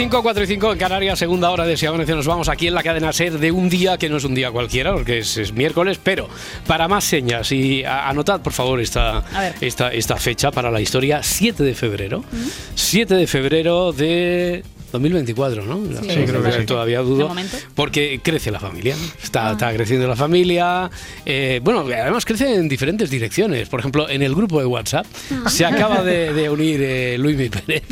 5, 4 y 5 en Canarias, segunda hora de Si Amanece. Nos vamos aquí en la cadena SER de un día que no es un día cualquiera, porque es, es miércoles, pero para más señas y a- anotad por favor esta, esta, esta fecha para la historia, 7 de febrero. 7 de febrero de 2024, ¿no? Sí, creo que sí. todavía De dudo. momento. Porque crece la familia, está, está creciendo la familia. eh, bueno, además crece en diferentes direcciones. Por ejemplo, en el grupo de WhatsApp se acaba de, de unir eh, Luismi Pérez,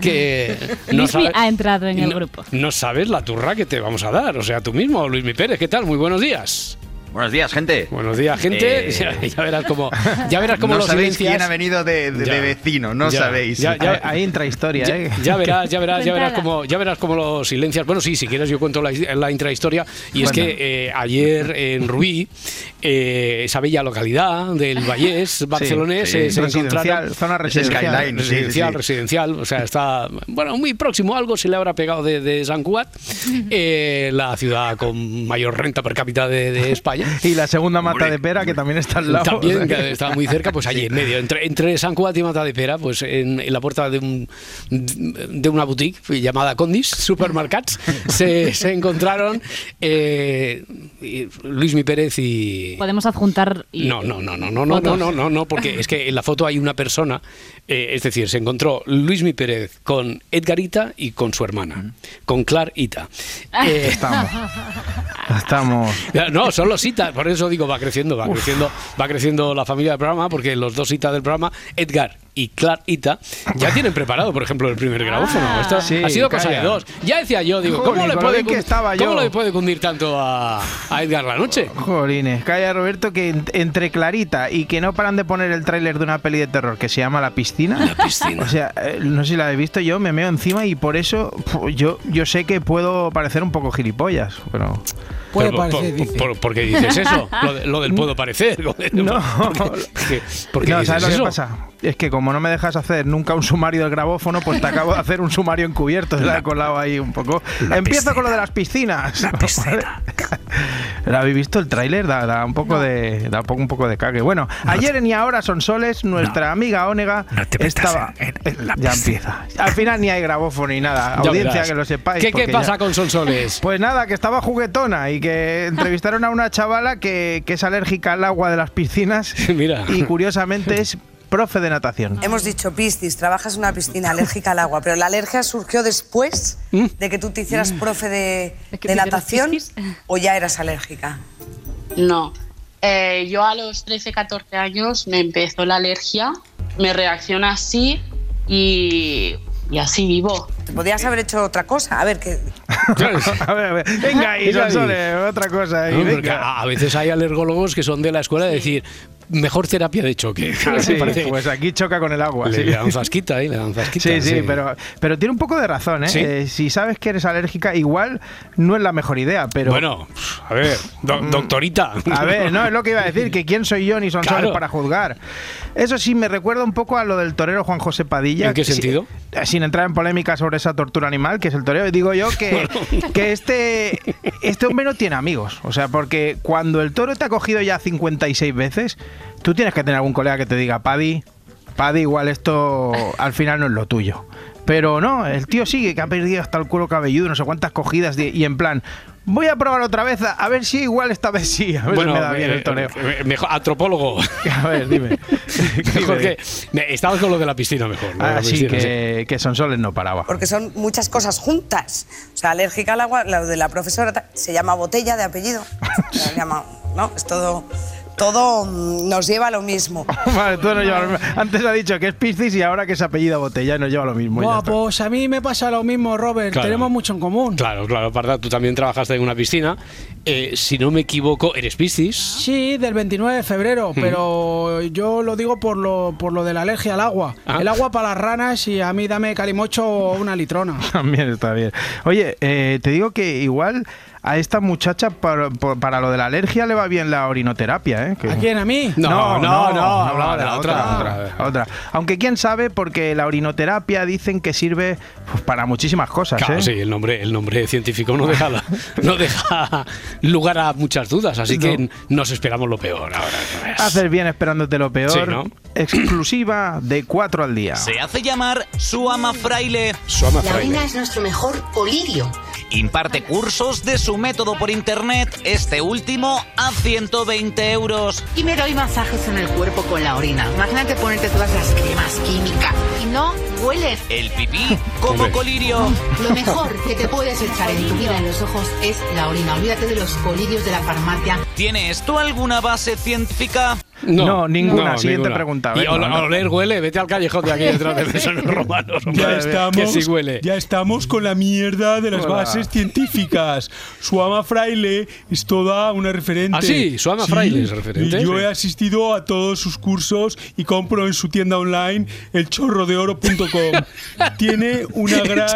que no sabe- ha entrado en el no- grupo. No sabes la turra que te vamos a dar. O sea, tú mismo, Luismi Pérez, ¿qué tal? Muy buenos días. Buenos días, gente. Buenos días, gente. Eh, Ya, ya verás cómo, ya verás cómo no lo sabéis silencias. quién ha venido de, de- Ya. de vecino, no Ya, sabéis. ya, ya. Ahí entra historia, Ya, ¿eh? ya verás, ya verás, ya verás cómo, ya verás cómo lo silencias. Bueno, sí, si quieres yo cuento la, la intrahistoria. Y es que eh, ayer en Rubí, eh, esa bella localidad del Vallés barcelonés, sí. eh, se Residencial, encontraron zona Es residencial. Skyline. sí, sí, residencial, sí. residencial, o sea, está, bueno, muy próximo, algo se le habrá pegado de, de San Cugat, eh, la ciudad con mayor renta per cápita de, de España. Y la segunda mata Hombre. de pera, que también está al lado. También, estaba muy cerca, pues allí en medio, entre, entre San Cugat y Mata de Pera, pues en, en la puerta de, un, de una boutique llamada Condis Supermarkets, se, se encontraron eh, Luis Mi Pérez y... Podemos adjuntar. y- No, no, no, no, no, no, no, no, no, no, porque es que en la foto hay una persona, eh, es decir, se encontró Luis Mi Pérez con Edgarita y con su hermana, con Clar Ita. Eh, Estamos. Estamos. No, son los Por eso digo, va creciendo, va creciendo, va creciendo la familia del programa, porque los dos Ita del programa, Edgar y Clark Ita, ya tienen preparado, por ejemplo, el primer grabófono. Esto Sí, ha sido cosa calla. de dos. Ya decía yo, digo, ¿cómo, le puede, que estaba ¿cómo yo. le puede cundir tanto a, a Edgar la noche? Jolines, calla Roberto que en- entre Clarita y que no paran de poner el tráiler de una peli de terror que se llama La Piscina. La piscina. O sea, eh, no sé si la he visto yo, me meo encima y por eso yo, yo sé que puedo parecer un poco gilipollas, pero... Puede Pero, parecer, por, dice. por- ¿Por qué dices eso? Lo, de- lo del puedo parecer. No. ¿Por qué, ¿Por qué- por qué no, dices ¿sabes lo que eso? pasa? Es que como no me dejas hacer nunca un sumario del grabófono, pues te acabo de hacer un sumario encubierto. Se la he colado ahí un poco. Empiezo con lo de las piscinas. ¿La habéis visto el tráiler? Da, da un poco de da un poco, de cague. Bueno, ayer en y ahora son soles, nuestra amiga Ónega estaba ya empieza. Al final ni hay grabófono ni nada. Audiencia que lo sepáis. ¿Qué, qué porque pasa ya- con Sonsoles? pues nada, que estaba juguetona y que entrevistaron a una chavala que, que es alérgica al agua de las piscinas Mira. y curiosamente es profe de natación. Hemos dicho piscis, trabajas en una piscina alérgica al agua, pero la alergia surgió después Mm. de que tú te hicieras profe de, ¿De qué de te hicieras natación o ya eras alérgica. No. Eh, yo a los 13, 14 años me empezó la alergia, me reacciona así y, y así vivo. Te podías haber hecho otra cosa. A ver, que A ver, a ver. Venga ahí. Sonsoles, otra cosa ahí, No, porque venga. a, veces hay alergólogos que son de la escuela de decir mejor terapia de choque. Sí, pues aquí choca con el agua. le, sí. le dan fasquita ahí, le dan fasquita. Sí, sí, pero, pero tiene un poco de razón, ¿eh? Sí. Eh, Si sabes que eres alérgica, igual no es la mejor idea, pero... Bueno, a ver, do- doctorita. A ver, no, es lo que iba a decir, que quién soy yo ni son Claro. para juzgar. Eso sí, me recuerda un poco a lo del torero Juan José Padilla. ¿En qué sentido? eh, sin entrar en polémica sobre esa tortura animal, que es el torero, digo yo que, que este, este hombre no tiene amigos. O sea, porque cuando el toro te ha cogido ya 56 veces, tú tienes que tener algún colega que te diga, Paddy, Paddy, igual esto al final no es lo tuyo. Pero no, el tío sigue, que ha perdido hasta el cuero cabelludo, no sé cuántas cogidas, de- y en plan, voy a probar otra vez, a, ver si igual esta vez sí, a ver si me da bien eh, el toreo. eh, mejor, antropólogo. A ver, dime. mejor Dime. que, estamos con lo de la piscina mejor. la Así piscina, sí. que, que Sonsoles no paraba. porque son muchas cosas juntas. O sea, alérgica al agua, lo de la profesora se llama botella de apellido. Se llama, ¿no? Es todo, todo nos lleva a lo mismo. Vale, todo nos lleva lo mismo. Antes ha dicho que es Piscis y ahora que es apellido Botella y nos lleva lo mismo. Buah, pues a mí me pasa lo mismo, Robert. Claro. Tenemos mucho en común. Claro, claro, Parda, tú también trabajaste en una piscina. Eh, si no me equivoco, eres Piscis. Sí, del 29 de febrero, pero yo lo digo por lo, por lo de la alergia al agua. Ah. El agua para las ranas y a mí dame calimocho o una litrona. También está bien. Oye, eh, te digo que igual a esta muchacha para, para lo de la alergia le va bien la orinoterapia, ¿eh? Que- ¿A quién? ¿A mí? No, no, no, hablaba de la otra. otra, otra. Aunque quién sabe, porque la orinoterapia dicen que sirve pues, para muchísimas cosas, Claro, ¿eh? sí, el nombre, el nombre científico no deja, la- no deja lugar a muchas dudas, así que nos esperamos lo peor ahora. no. Haces bien esperándote lo peor. Sí, ¿no? Exclusiva de 4 al día. Se hace llamar su ama fraile. Suama La Fraile. orina es nuestro mejor colirio. Imparte cursos de su método por internet, este último a 120 euros. Primero hay masajes en el cuerpo con la orina. Imagínate ponerte todas las cremas químicas y no hueles. El pipí como colirio. Lo mejor que te puedes echar en tu vida en los ojos es la orina. Olvídate de los colirios de la farmacia. ¿Tiene esto alguna base científica? No, ninguna. Siguiente pregunta, Y a oler huele, vete al callejón de aquí detrás de Besones Romanos. Ya estamos, Que sí huele. ya estamos con la mierda de las Hola. bases científicas. Su ama fraile es toda una referente. Ah, sí, su ama fraile es referente. y yo Sí. he asistido a todos sus cursos y compro en su tienda online elchorrodeoro.com. Tiene una gran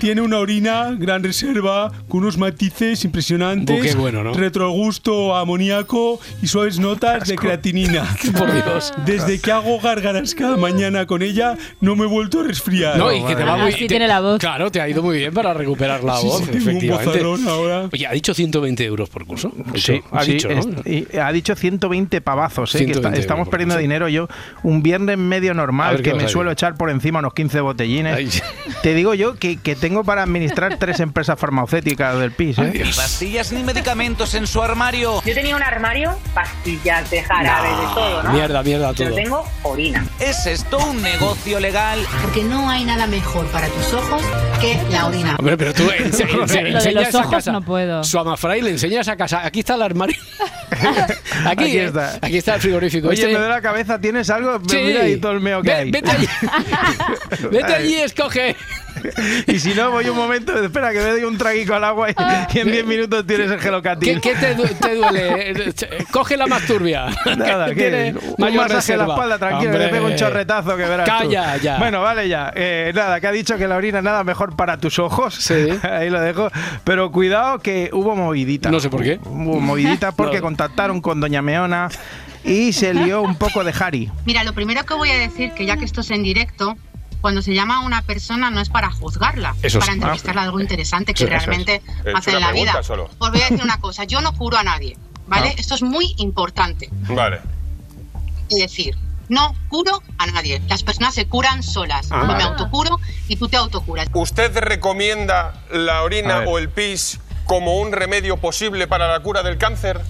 tiene una orina, gran reserva, con unos matices impresionantes. Bu, qué bueno, ¿no? Retrogusto amoníaco y suaves notas de creatinina. Por Dios. Desde que hago gárgaras cada mañana con ella, no me he vuelto a resfriar. No, y que te va muy te- tiene la voz. Claro, te ha ido muy bien para recuperar la Sí, voz, sí, un efectivamente. vozarrón ahora. Oye, ha dicho 120 euros por curso. Sí, ha sí, dicho, ¿no? y ha dicho 120 pavazos, ¿eh? que 120 está- estamos perdiendo dinero yo. Un viernes medio normal que me suelo echar por encima unos 15 botellines. Ay. Te digo yo que, que tengo para administrar tres empresas farmacéuticas del PIS. ¿eh? Ni pastillas ni medicamentos en su armario. Yo tenía un armario, pastillas de jarabe, de todo, ¿no? Mierda, mierda, todo. tengo orina. ¿Es esto un negocio legal? Porque no hay nada mejor para tus ojos que la orina. Hombre, pero tú ense- ense- enseñas los a ojos casa. no puedo. Su amafray le enseñas a casa. Aquí está el armario. aquí, Aquí eh, está. Aquí está el frigorífico. Oye, Este- me duele la cabeza, ¿tienes algo? Sí. Mira ahí todo el meo que Ve- hay. Vete allí. vete allí escoge. y si no, voy un momento, espera que me doy un traguico al agua y, y en 10 minutos tienes el ¿Qué, gelocatil. qué te, du- te duele? Coge la más turbia. Nada, que que tiene un masaje en la espalda, tranquilo, que le Hombre. pego un chorretazo que verás tú. Calla, ya. Bueno, vale ya. Eh, nada, que ha dicho que la orina es nada mejor para tus ojos. Sí. Ahí lo dejo. Pero cuidado que hubo movidita. No sé por qué. Hubo movidita porque No. Contactaron con Doña Meona y se lió un poco de Harry. Mira, lo primero que voy a decir, que ya que esto es en directo, cuando se llama a una persona no es para juzgarla, Eso es para entrevistarla de algo interesante que Sí, eso es. realmente Es hace en la vida. solo. Os voy a decir una cosa, yo no curo a nadie, ¿vale? Ah. Esto es muy importante. Vale. Es decir, no curo a nadie. Las personas se curan solas. Ah. Yo me Vale. autocuro y tú te autocuras. ¿Usted recomienda la A orina o el pis como un remedio posible para la cura del cáncer?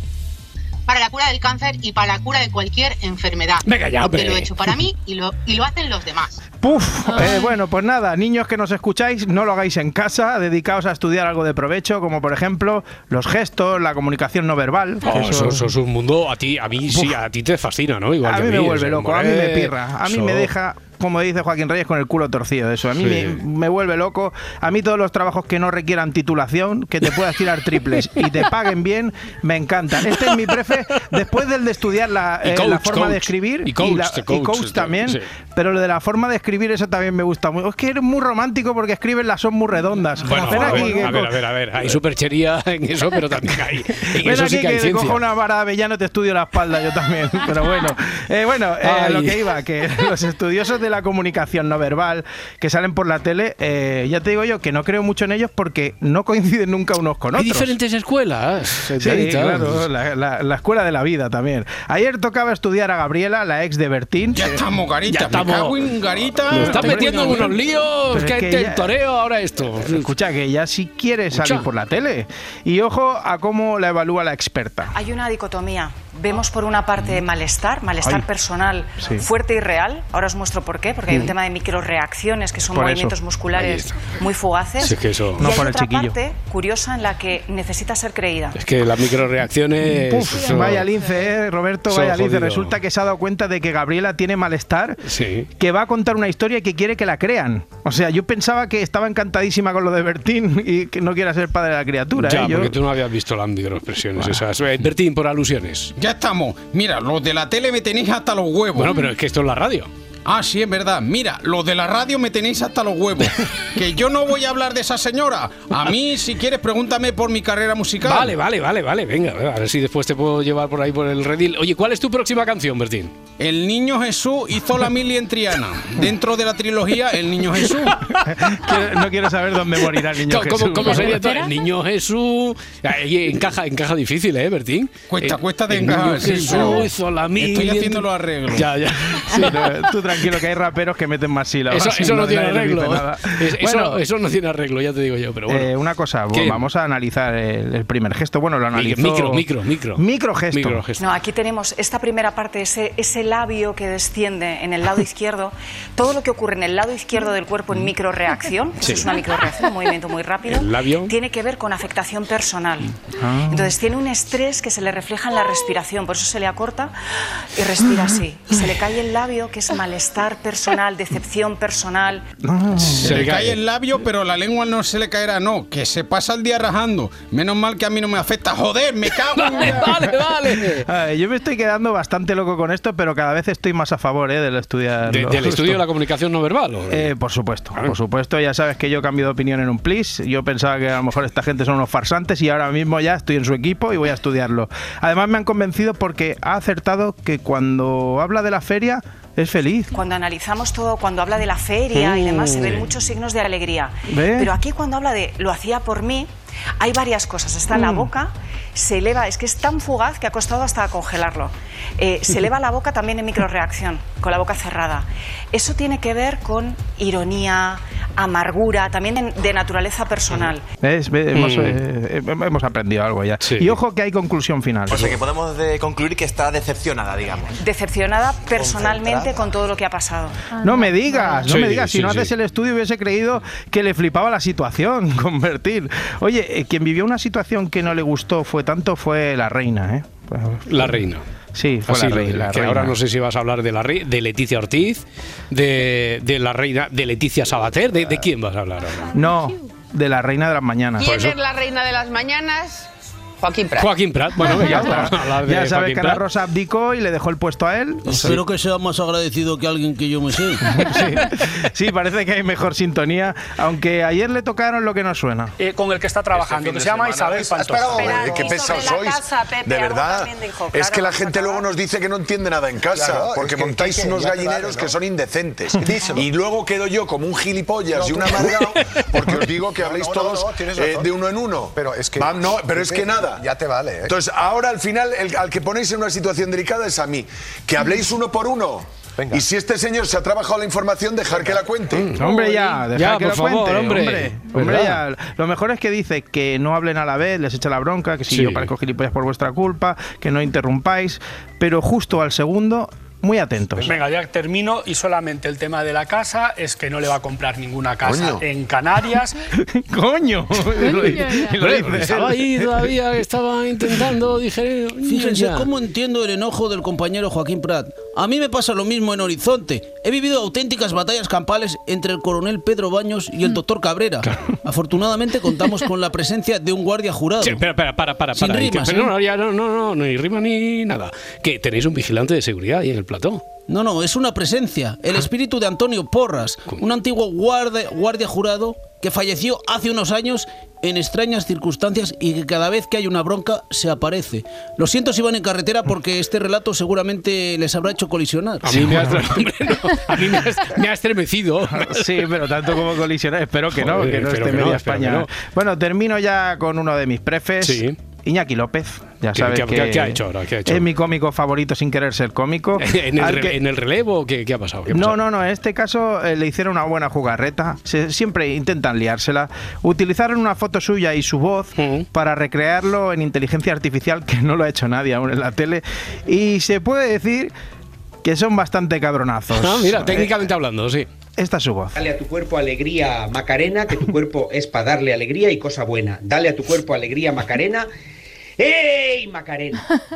Para la cura del cáncer y para la cura de cualquier enfermedad. Venga ya, hombre. Que lo he hecho para mí y lo, y lo hacen los demás. Puf, eh, bueno, pues nada, niños que nos escucháis, no lo hagáis en casa, dedicaos a estudiar algo de provecho, como por ejemplo los gestos, la comunicación no verbal. Oh, eso- eso, eso es un mundo a ti, a mí sí, a ti te fascina, ¿no? Igual a que mí me vuelve loco, a mí me pirra, a mí me deja, como dice Joaquín Reyes, con el culo torcido eso. A mí Sí. me, me vuelve loco. A mí todos los trabajos que no requieran titulación, que te puedas tirar triples y te paguen bien, me encantan. Este es mi prefe, después del de estudiar la, Y eh, coach, la forma de coach. escribir Y coach, la- de y coach, coach también, sí. pero lo de la forma de escribir eso también me gusta mucho. Es que eres muy romántico porque escribes las son muy redondas. Bueno, Ven a aquí, ver, que a ver, a ver, a ver, hay superchería en eso, pero también hay. En Ven eso aquí sí que hay que cojo una vara de avellano te estudio la espalda yo también. Pero bueno, Eh, bueno, eh, a lo que iba, que los estudiosos de la comunicación no verbal que salen por la tele, eh, ya te digo yo que no creo mucho en ellos porque no coinciden nunca unos con Hay otros. diferentes escuelas. Sí, claro, la, la- la escuela de la vida también. Ayer tocaba estudiar a Gabriela, la ex de Bertín. Ya estamos, Garita. Ya estamos. Me cago en Garita. Lo está metiendo en unos líos, es que, ya- toreo ahora esto. Escucha, que ella sí quiere salir Escucha. por la tele. Y ojo a cómo la evalúa la experta. Hay una dicotomía vemos por una parte malestar, malestar Ay. personal Sí. fuerte y real. Ahora os muestro por qué, porque hay un Mm. tema de microreacciones que son Por eso. movimientos musculares muy fugaces. Sí, es que eso- y No hay por el otra chiquillo. parte curiosa en la que necesita ser creída. Es que las microreacciones. Uf, eso- vaya lince, eh, Roberto, vaya lince. jodido. Resulta que se ha dado cuenta de que Gabriela tiene malestar, Sí. que va a contar una historia y que quiere que la crean. O sea, yo pensaba que estaba encantadísima con lo de Bertín y que no quiera ser padre de la criatura. Ya, ¿eh? Yo- porque tú no habías visto las microexpresiones esas. Eh, Bertín, por alusiones. Ya estamos. Mira, los de la tele me tenéis hasta los huevos. Bueno, pero es que esto es la radio. Ah, sí, es verdad. Mira, los de la radio me tenéis hasta los huevos. que yo no voy a hablar de esa señora. A mí, si quieres, pregúntame por mi carrera musical. Vale, vale, vale, vale. Venga, a ver si después te puedo llevar por ahí por el redil. Oye, ¿cuál es tu próxima canción, Bertín? El niño Jesús hizo la mili en Triana. Dentro de la trilogía, El niño Jesús. No quiero saber dónde morirá el niño ¿Cómo, Jesús. cómo sería todo? El niño Jesús. Ahí encaja, encaja difícil, ¿eh, Bertín? Cuesta, El- cuesta de el encajar, Jesús hizo la mili estoy en- haciendo los arreglos. Ya, ya. Sí, no, tú tranquilo, que hay raperos que meten más sílabas. Eso, eso no tiene les dice arreglo. Es- eso, Bueno, eso no tiene arreglo, ya te digo yo, pero bueno. eh, una cosa, ¿Qué? vamos a analizar el, el primer gesto. Bueno, lo analizó... Micro, micro, micro. Micro gesto. Micro gesto. No, aquí tenemos esta primera parte, ese, ese labio que desciende en el lado izquierdo. Todo lo que ocurre en el lado izquierdo del cuerpo en microreacción, eso Sí. es una microreacción, un movimiento muy rápido, El labio. tiene que ver con afectación personal. Ah. Entonces tiene un estrés que se le refleja en la respiración, por eso se le acorta y respira así. Y se le cae el labio, que es malestar personal, decepción personal. Se le cae el labio, pero la lengua no se le caerá, no. Que se pasa el día rajando. Menos mal que a mí no me afecta. Joder, me cago en la- Vale, vale. Ay, yo me estoy quedando bastante loco con esto, pero cada vez estoy más a favor eh, del estudiar. De- ¿Del estudio de la comunicación no verbal? ¿o? Eh, por supuesto, por supuesto. Ya sabes que yo cambio de opinión en un plis. Yo pensaba que a lo mejor esta gente son unos farsantes y ahora mismo ya estoy en su equipo y voy a estudiarlo. Además me han convencido porque ha acertado que cuando habla de la feria es feliz. Cuando analizamos todo, cuando habla de la feria y demás, se ven muchos signos de alegría. Pero aquí cuando habla de lo hacía por mí, hay varias cosas. Está en la Mm. boca, se eleva, es que es tan fugaz que ha costado hasta congelarlo. Eh, se eleva la boca también en microreacción, con la boca cerrada. Eso tiene que ver con ironía, amargura, también en- de naturaleza personal. ¿Ves? Ve- Hemos, Mm. eh, hemos aprendido algo ya. Y ojo que hay conclusión final. O sea que podemos de concluir que está decepcionada, digamos. Decepcionada personalmente con todo lo que ha pasado. No me digas, no Sí, me digas. Si sí, no sí. haces el estudio hubiese creído que le flipaba la situación, convertir. Oye, eh, quien vivió una situación que no le gustó fue tanto fue la reina, ¿eh? La reina. Sí, fue Así la, la que reina. ahora no sé si vas a hablar de la rei- de Leticia Ortiz, de, de la reina, de Leticia Sabater, ¿de, de quién vas a hablar ahora? No, de la reina de las mañanas. ¿Quién es la reina de las mañanas? Joaquín Prat. Joaquín Prat, bueno, ya está. Ya sabes que Prat. Rosa abdicó y le dejó el puesto a él. Espero que sea más agradecido que alguien que yo me sé. Sí, parece que hay mejor sintonía, aunque ayer le tocaron lo que no suena. Eh, con el que está trabajando, que se llama Isabel Pantoja. Espera, eh, qué pesados sois. de verdad. es que la gente luego nos dice que no entiende nada en casa, Claro, porque es que- montáis unos gallineros que son indecentes. Díselo. y luego quedo yo como un gilipollas No, y un amargado, porque os digo que habléis todos eh, de uno en uno. Pero es que- no, pero es que nada. Ya te vale, ¿eh? Entonces, ahora al final, el- al que ponéis en una situación delicada es a mí. Que habléis uno por uno. Y si este señor se ha trabajado la información, dejar que la cuente. Mm, Hombre, ya, deja Ya, que por lo favor, cuente, hombre. hombre. Ya. Lo mejor es que dice que no hablen a la vez, les echa la bronca, que si Sí. yo parezco gilipollas por vuestra culpa, que no interrumpáis, pero justo al segundo, muy atentos. Venga, ya termino y solamente el tema de la casa es que no le va a comprar ninguna casa Coño. en Canarias. ¡Coño! Estaba ahí todavía, estaba intentando, dije... Fíjense cómo entiendo el enojo del compañero Joaquín Prat. A mí me pasa lo mismo en Horizonte. He vivido auténticas batallas campales entre el coronel Pedro Baños y el doctor Cabrera. Afortunadamente contamos con la presencia de un guardia jurado. Sí, espera, espera, para, para, Sin para. Y que- rimas, pero ¿eh? no, ya no, no, no, ni rima ni nada. Que tenéis un vigilante de seguridad ahí en el plató. No, no, es una presencia. El espíritu de Antonio Porras, un antiguo guardia, guardia jurado que falleció hace unos años en extrañas circunstancias y que cada vez que hay una bronca se aparece. Lo siento si van en carretera porque este relato seguramente les habrá hecho colisionar. A mí me ha, hombre, no, a mí me ha, me ha estremecido. Sí, pero tanto como colisionar, espero que no, que no esté que no, media espero España. que no. Bueno, termino ya con uno de mis prefes. Sí. Iñaki López, ya ¿Qué- sabes qué- que qué- qué ha hecho ahora? ¿Qué ha hecho? es mi cómico favorito sin querer ser cómico. ¿En el, que- en el relevo qué, qué ha pasado? ¿Qué ha no, pasado? no, no. En este caso eh, le hicieron una buena jugarreta. Se- siempre intentan liársela. Utilizaron una foto suya y su voz para recrearlo en inteligencia artificial, que no lo ha hecho nadie aún en la tele. Y se puede decir que son bastante cabronazos. Ah, mira, Eh, técnicamente hablando, sí. Esta es su voz. Dale a tu cuerpo alegría, Macarena, que tu cuerpo es para darle alegría y cosa buena. Dale a tu cuerpo alegría, Macarena. ¡Ey, Macarena!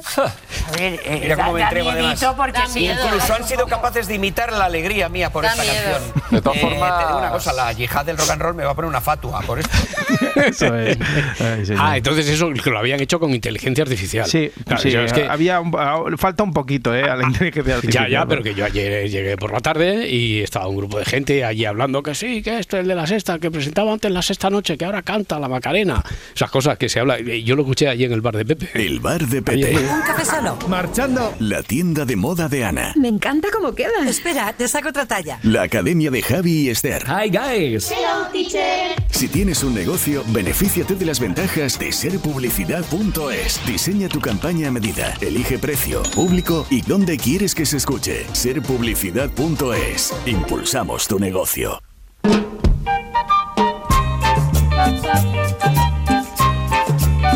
Mira cómo me entrego además. porque sí. Incluso han sido capaces de imitar la alegría mía por Da esta miedo. canción. De todas Eh, formas- Te digo una cosa, la yihad del rock and roll me va a poner una fatua por esto. Eso es. Ay. Ah, entonces eso que lo habían hecho con inteligencia artificial. Sí, Claro, sí, es que- había un- ah, falta un poquito eh, a la inteligencia Ya, artificial. ya, pero que yo ayer llegué por la tarde y estaba un grupo de gente allí hablando que sí, que esto es el de la sexta, que presentaba antes la sexta noche, que ahora canta la Macarena. Esas cosas que se habla. y Yo lo escuché allí en el bar de Pepe. El bar de. Pepe. Un café solo. Marchando. La tienda de moda de Ana. Me encanta cómo queda. Espera, te saco otra talla. La academia de Javi y Esther. Hi guys. Hello, teacher. Si tienes un negocio, benefíciate de las ventajas de serpublicidad.es. Diseña tu campaña a medida, elige precio, público y dónde quieres que se escuche. Serpublicidad.es. Impulsamos tu negocio.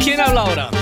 ¿Quién habla ahora?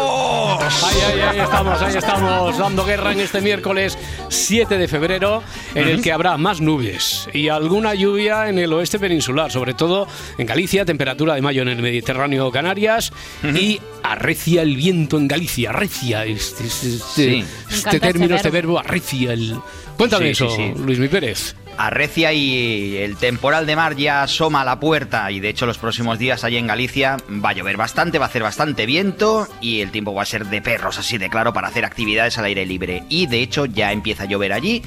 Ahí, ahí, ahí estamos, ahí estamos, dando guerra en este miércoles 7 de febrero, en el que habrá más nubes y alguna lluvia en el oeste peninsular, sobre todo en Galicia, temperatura de mayo en el Mediterráneo, Canarias, y arrecia el viento en Galicia, arrecia, este, este- este- Sí. Este término, este verbo, arrecia el... Cuéntame Sí, eso, sí, sí. Luis Mi Pérez. Arrecia y el temporal de mar ya asoma a la puerta y de hecho los próximos días allí en Galicia va a llover bastante, va a hacer bastante viento y el tiempo va a ser de perros así de claro para hacer actividades al aire libre. Y de hecho ya empieza a llover allí,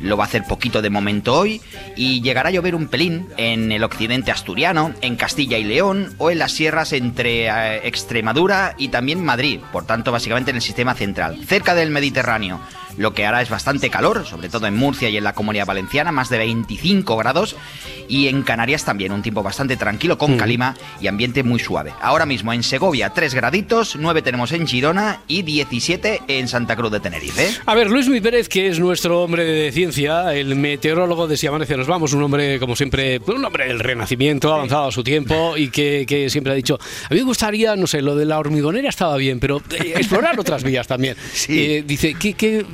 lo va a hacer poquito de momento hoy y llegará a llover un pelín en el occidente asturiano, en Castilla y León o en las sierras entre eh, Extremadura y también Madrid, por tanto básicamente en el sistema central, cerca del Mediterráneo lo que hará es bastante calor, sobre todo en Murcia y en la Comunidad Valenciana, más de 25 grados, y en Canarias también un tiempo bastante tranquilo con calima y ambiente muy suave. Ahora mismo en Segovia 3 graditos, 9 tenemos en Girona y 17 en Santa Cruz de Tenerife. A ver, Luis Mi Pérez, que es nuestro hombre de ciencia, el meteorólogo de Si Amanece Nos Vamos, un hombre, como siempre, un hombre del renacimiento, avanzado a su tiempo y que, que siempre ha dicho, a mí me gustaría, no sé, lo de la hormigonera estaba bien, pero eh, explorar otras vías también. Eh, dice, ¿qué, qué,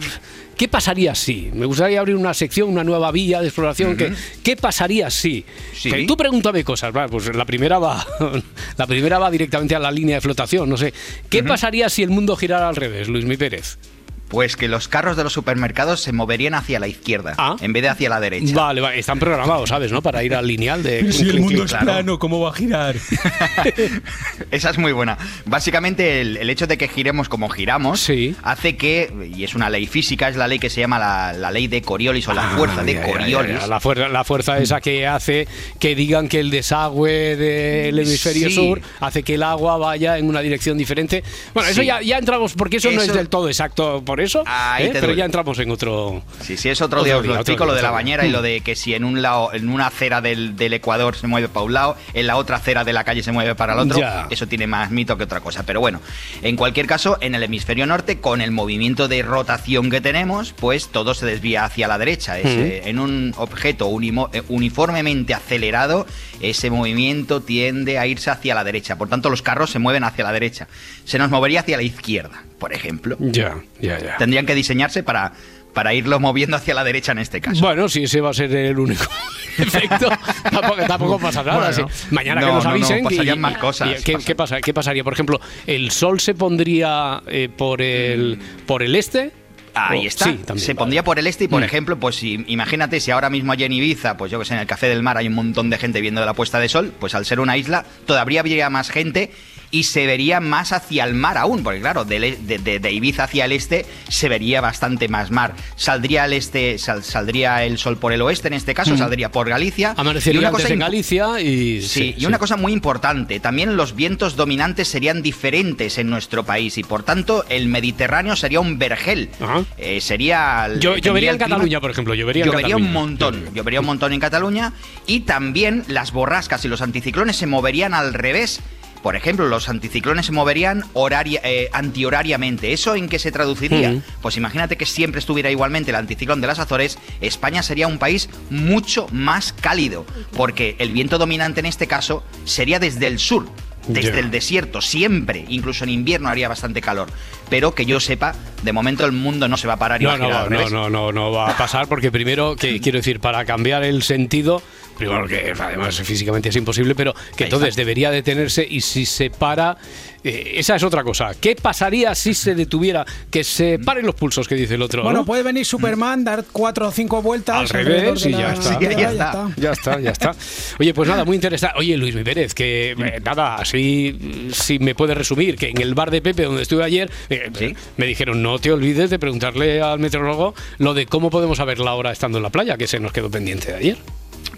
qué pasaría si? Me gustaría abrir una sección, una nueva vía de exploración. que, ¿Qué pasaría si? Que tú pregúntame cosas, pues la primera va, la primera va directamente a la línea de flotación, no sé. ¿Qué pasaría si el mundo girara al revés, Luis Mi Pérez? Pues que los carros de los supermercados se moverían hacia la izquierda en vez de hacia la derecha. Vale, vale, están programados, ¿sabes? ¿No? Para ir al lineal de. Si el mundo es claro. plano, ¿cómo va a girar? Esa es muy buena. Básicamente, el, el hecho de que giremos como giramos hace que, y es una ley física, es la ley que se llama la, la ley de Coriolis o la fuerza de Ah, Ya, ya, ya, Coriolis. ya, La fuerza, la fuerza esa que hace que digan que el desagüe del hemisferio Sí. sur hace que el agua vaya en una dirección diferente. Bueno, eso Sí. ya, ya entramos, porque eso, no es del todo exacto por eso, Ahí ¿eh? te pero duele. ya entramos en otro... Sí, sí, es otro día, os lo otro explico, día, lo de la otro bañera y lo de que si en un lado, en una acera del, del Ecuador se mueve para un lado, en la otra acera de la calle se mueve para el otro, Ya. eso tiene más mito que otra cosa. Pero bueno, en cualquier caso, en el hemisferio norte, con el movimiento de rotación que tenemos, pues todo se desvía hacia la derecha. Es, eh, en un objeto unimo- eh, uniformemente acelerado, ese movimiento tiende a irse hacia la derecha. Por tanto, los carros se mueven hacia la derecha. Se nos movería hacia la izquierda, por ejemplo. Ya, ya, ya. Tendrían que diseñarse para, para irlos moviendo hacia la derecha en este caso. Bueno, si ese va a ser el único efecto, tampoco, tampoco pasa nada. Bueno. sí. Mañana No, que nos no, no, avisen. y- pasarían más cosas, y ¿qué, qué pasa- qué pasaría? Por ejemplo, ¿el sol se pondría eh, por, el, por el este? Ahí está. Sí, también. se pondría por el este y, por Mm. ejemplo, pues si, imagínate si ahora mismo allí en Ibiza, pues yo que sé, en el Café del Mar hay un montón de gente viendo la puesta de sol, pues al ser una isla todavía habría más gente y se vería más hacia el mar aún, porque claro, de, de- de Ibiza hacia el este se vería bastante más mar. Saldría al este, sal- saldría el sol por el oeste en este caso, Mm. saldría por Galicia. Amanecería una cosa en Galicia y... Sí, y una cosa muy importante, también los vientos dominantes serían diferentes en nuestro país y por tanto el Mediterráneo sería un vergel. Eh, sería Yo, tendría llovería en el Cataluña, por ejemplo. En Llovería un montón, llovería un montón en Cataluña y también las borrascas y los anticiclones se moverían al revés. Por ejemplo, los anticiclones se moverían horaria, eh, antihorariamente. ¿Eso en qué se traduciría? Mm. Pues imagínate que siempre estuviera igualmente el anticiclón de las Azores, España sería un país mucho más cálido, porque el viento dominante en este caso sería desde el sur. Desde el desierto, siempre, incluso en invierno haría bastante calor. Pero que yo sepa, de momento el mundo no se va a parar y va No, a girar no, al no, no, no, no va a pasar porque primero, que quiero decir, para cambiar el sentido, primero que además físicamente es imposible, pero que entonces debería detenerse y si se para, eh, esa es otra cosa. ¿Qué pasaría si se detuviera? Que se paren los pulsos, que dice el otro. Bueno, ¿no? puede venir Superman, dar cuatro o cinco vueltas. Al revés y la ya está. Tierra, ya, está. ya está, ya está. Oye, pues nada, muy interesante. Oye, Luis Pérez, que eh, nada, así si me puedes resumir, que en el bar de Pepe donde estuve ayer, eh, me dijeron, no te olvides de preguntarle al meteorólogo lo de cómo podemos saber la hora estando en la playa, que se nos quedó pendiente de ayer.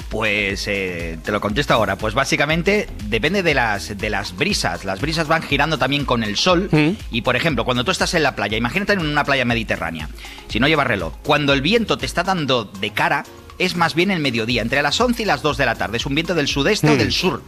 Pues eh, te lo contesto ahora. Pues básicamente depende de las, de las brisas. Las brisas van girando también con el sol. Y por ejemplo, cuando tú estás en la playa, imagínate en una playa mediterránea, si no llevas reloj, cuando el viento te está dando de cara, es más bien el mediodía, entre las 11 y las 2 de la tarde. Es un viento del sudeste o Mm. del sur.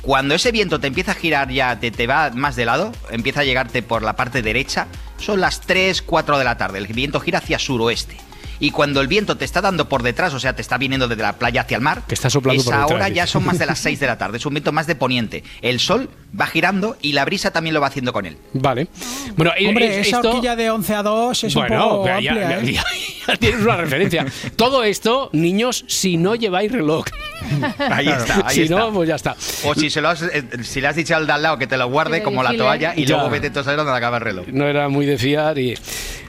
Cuando ese viento te empieza a girar ya, te, te va más de lado, empieza a llegarte por la parte derecha, son las 3, 4 de la tarde. El viento gira hacia suroeste. Y cuando el viento te está dando por detrás, o sea, te está viniendo desde la playa hacia el mar, Que está soplando por esa detrás, hora ya son más de las 6 de la tarde. Es un viento más de poniente. El sol va girando y la brisa también lo va haciendo con él. Vale. Bueno, y- Hombre, y- esa esto- horquilla de 11 a 2 es un Bueno, poco pero ya, amplia, ya- ¿eh? ya- ya tienes una referencia. Todo esto, niños, si no lleváis reloj. Ahí está, ahí si está. no, pues ya está. O si, se lo has, eh, si le has dicho al de al lado que te lo guarde como la toalla y Ya. luego vete tú a saber dónde acaba el reloj. No era muy de fiar y...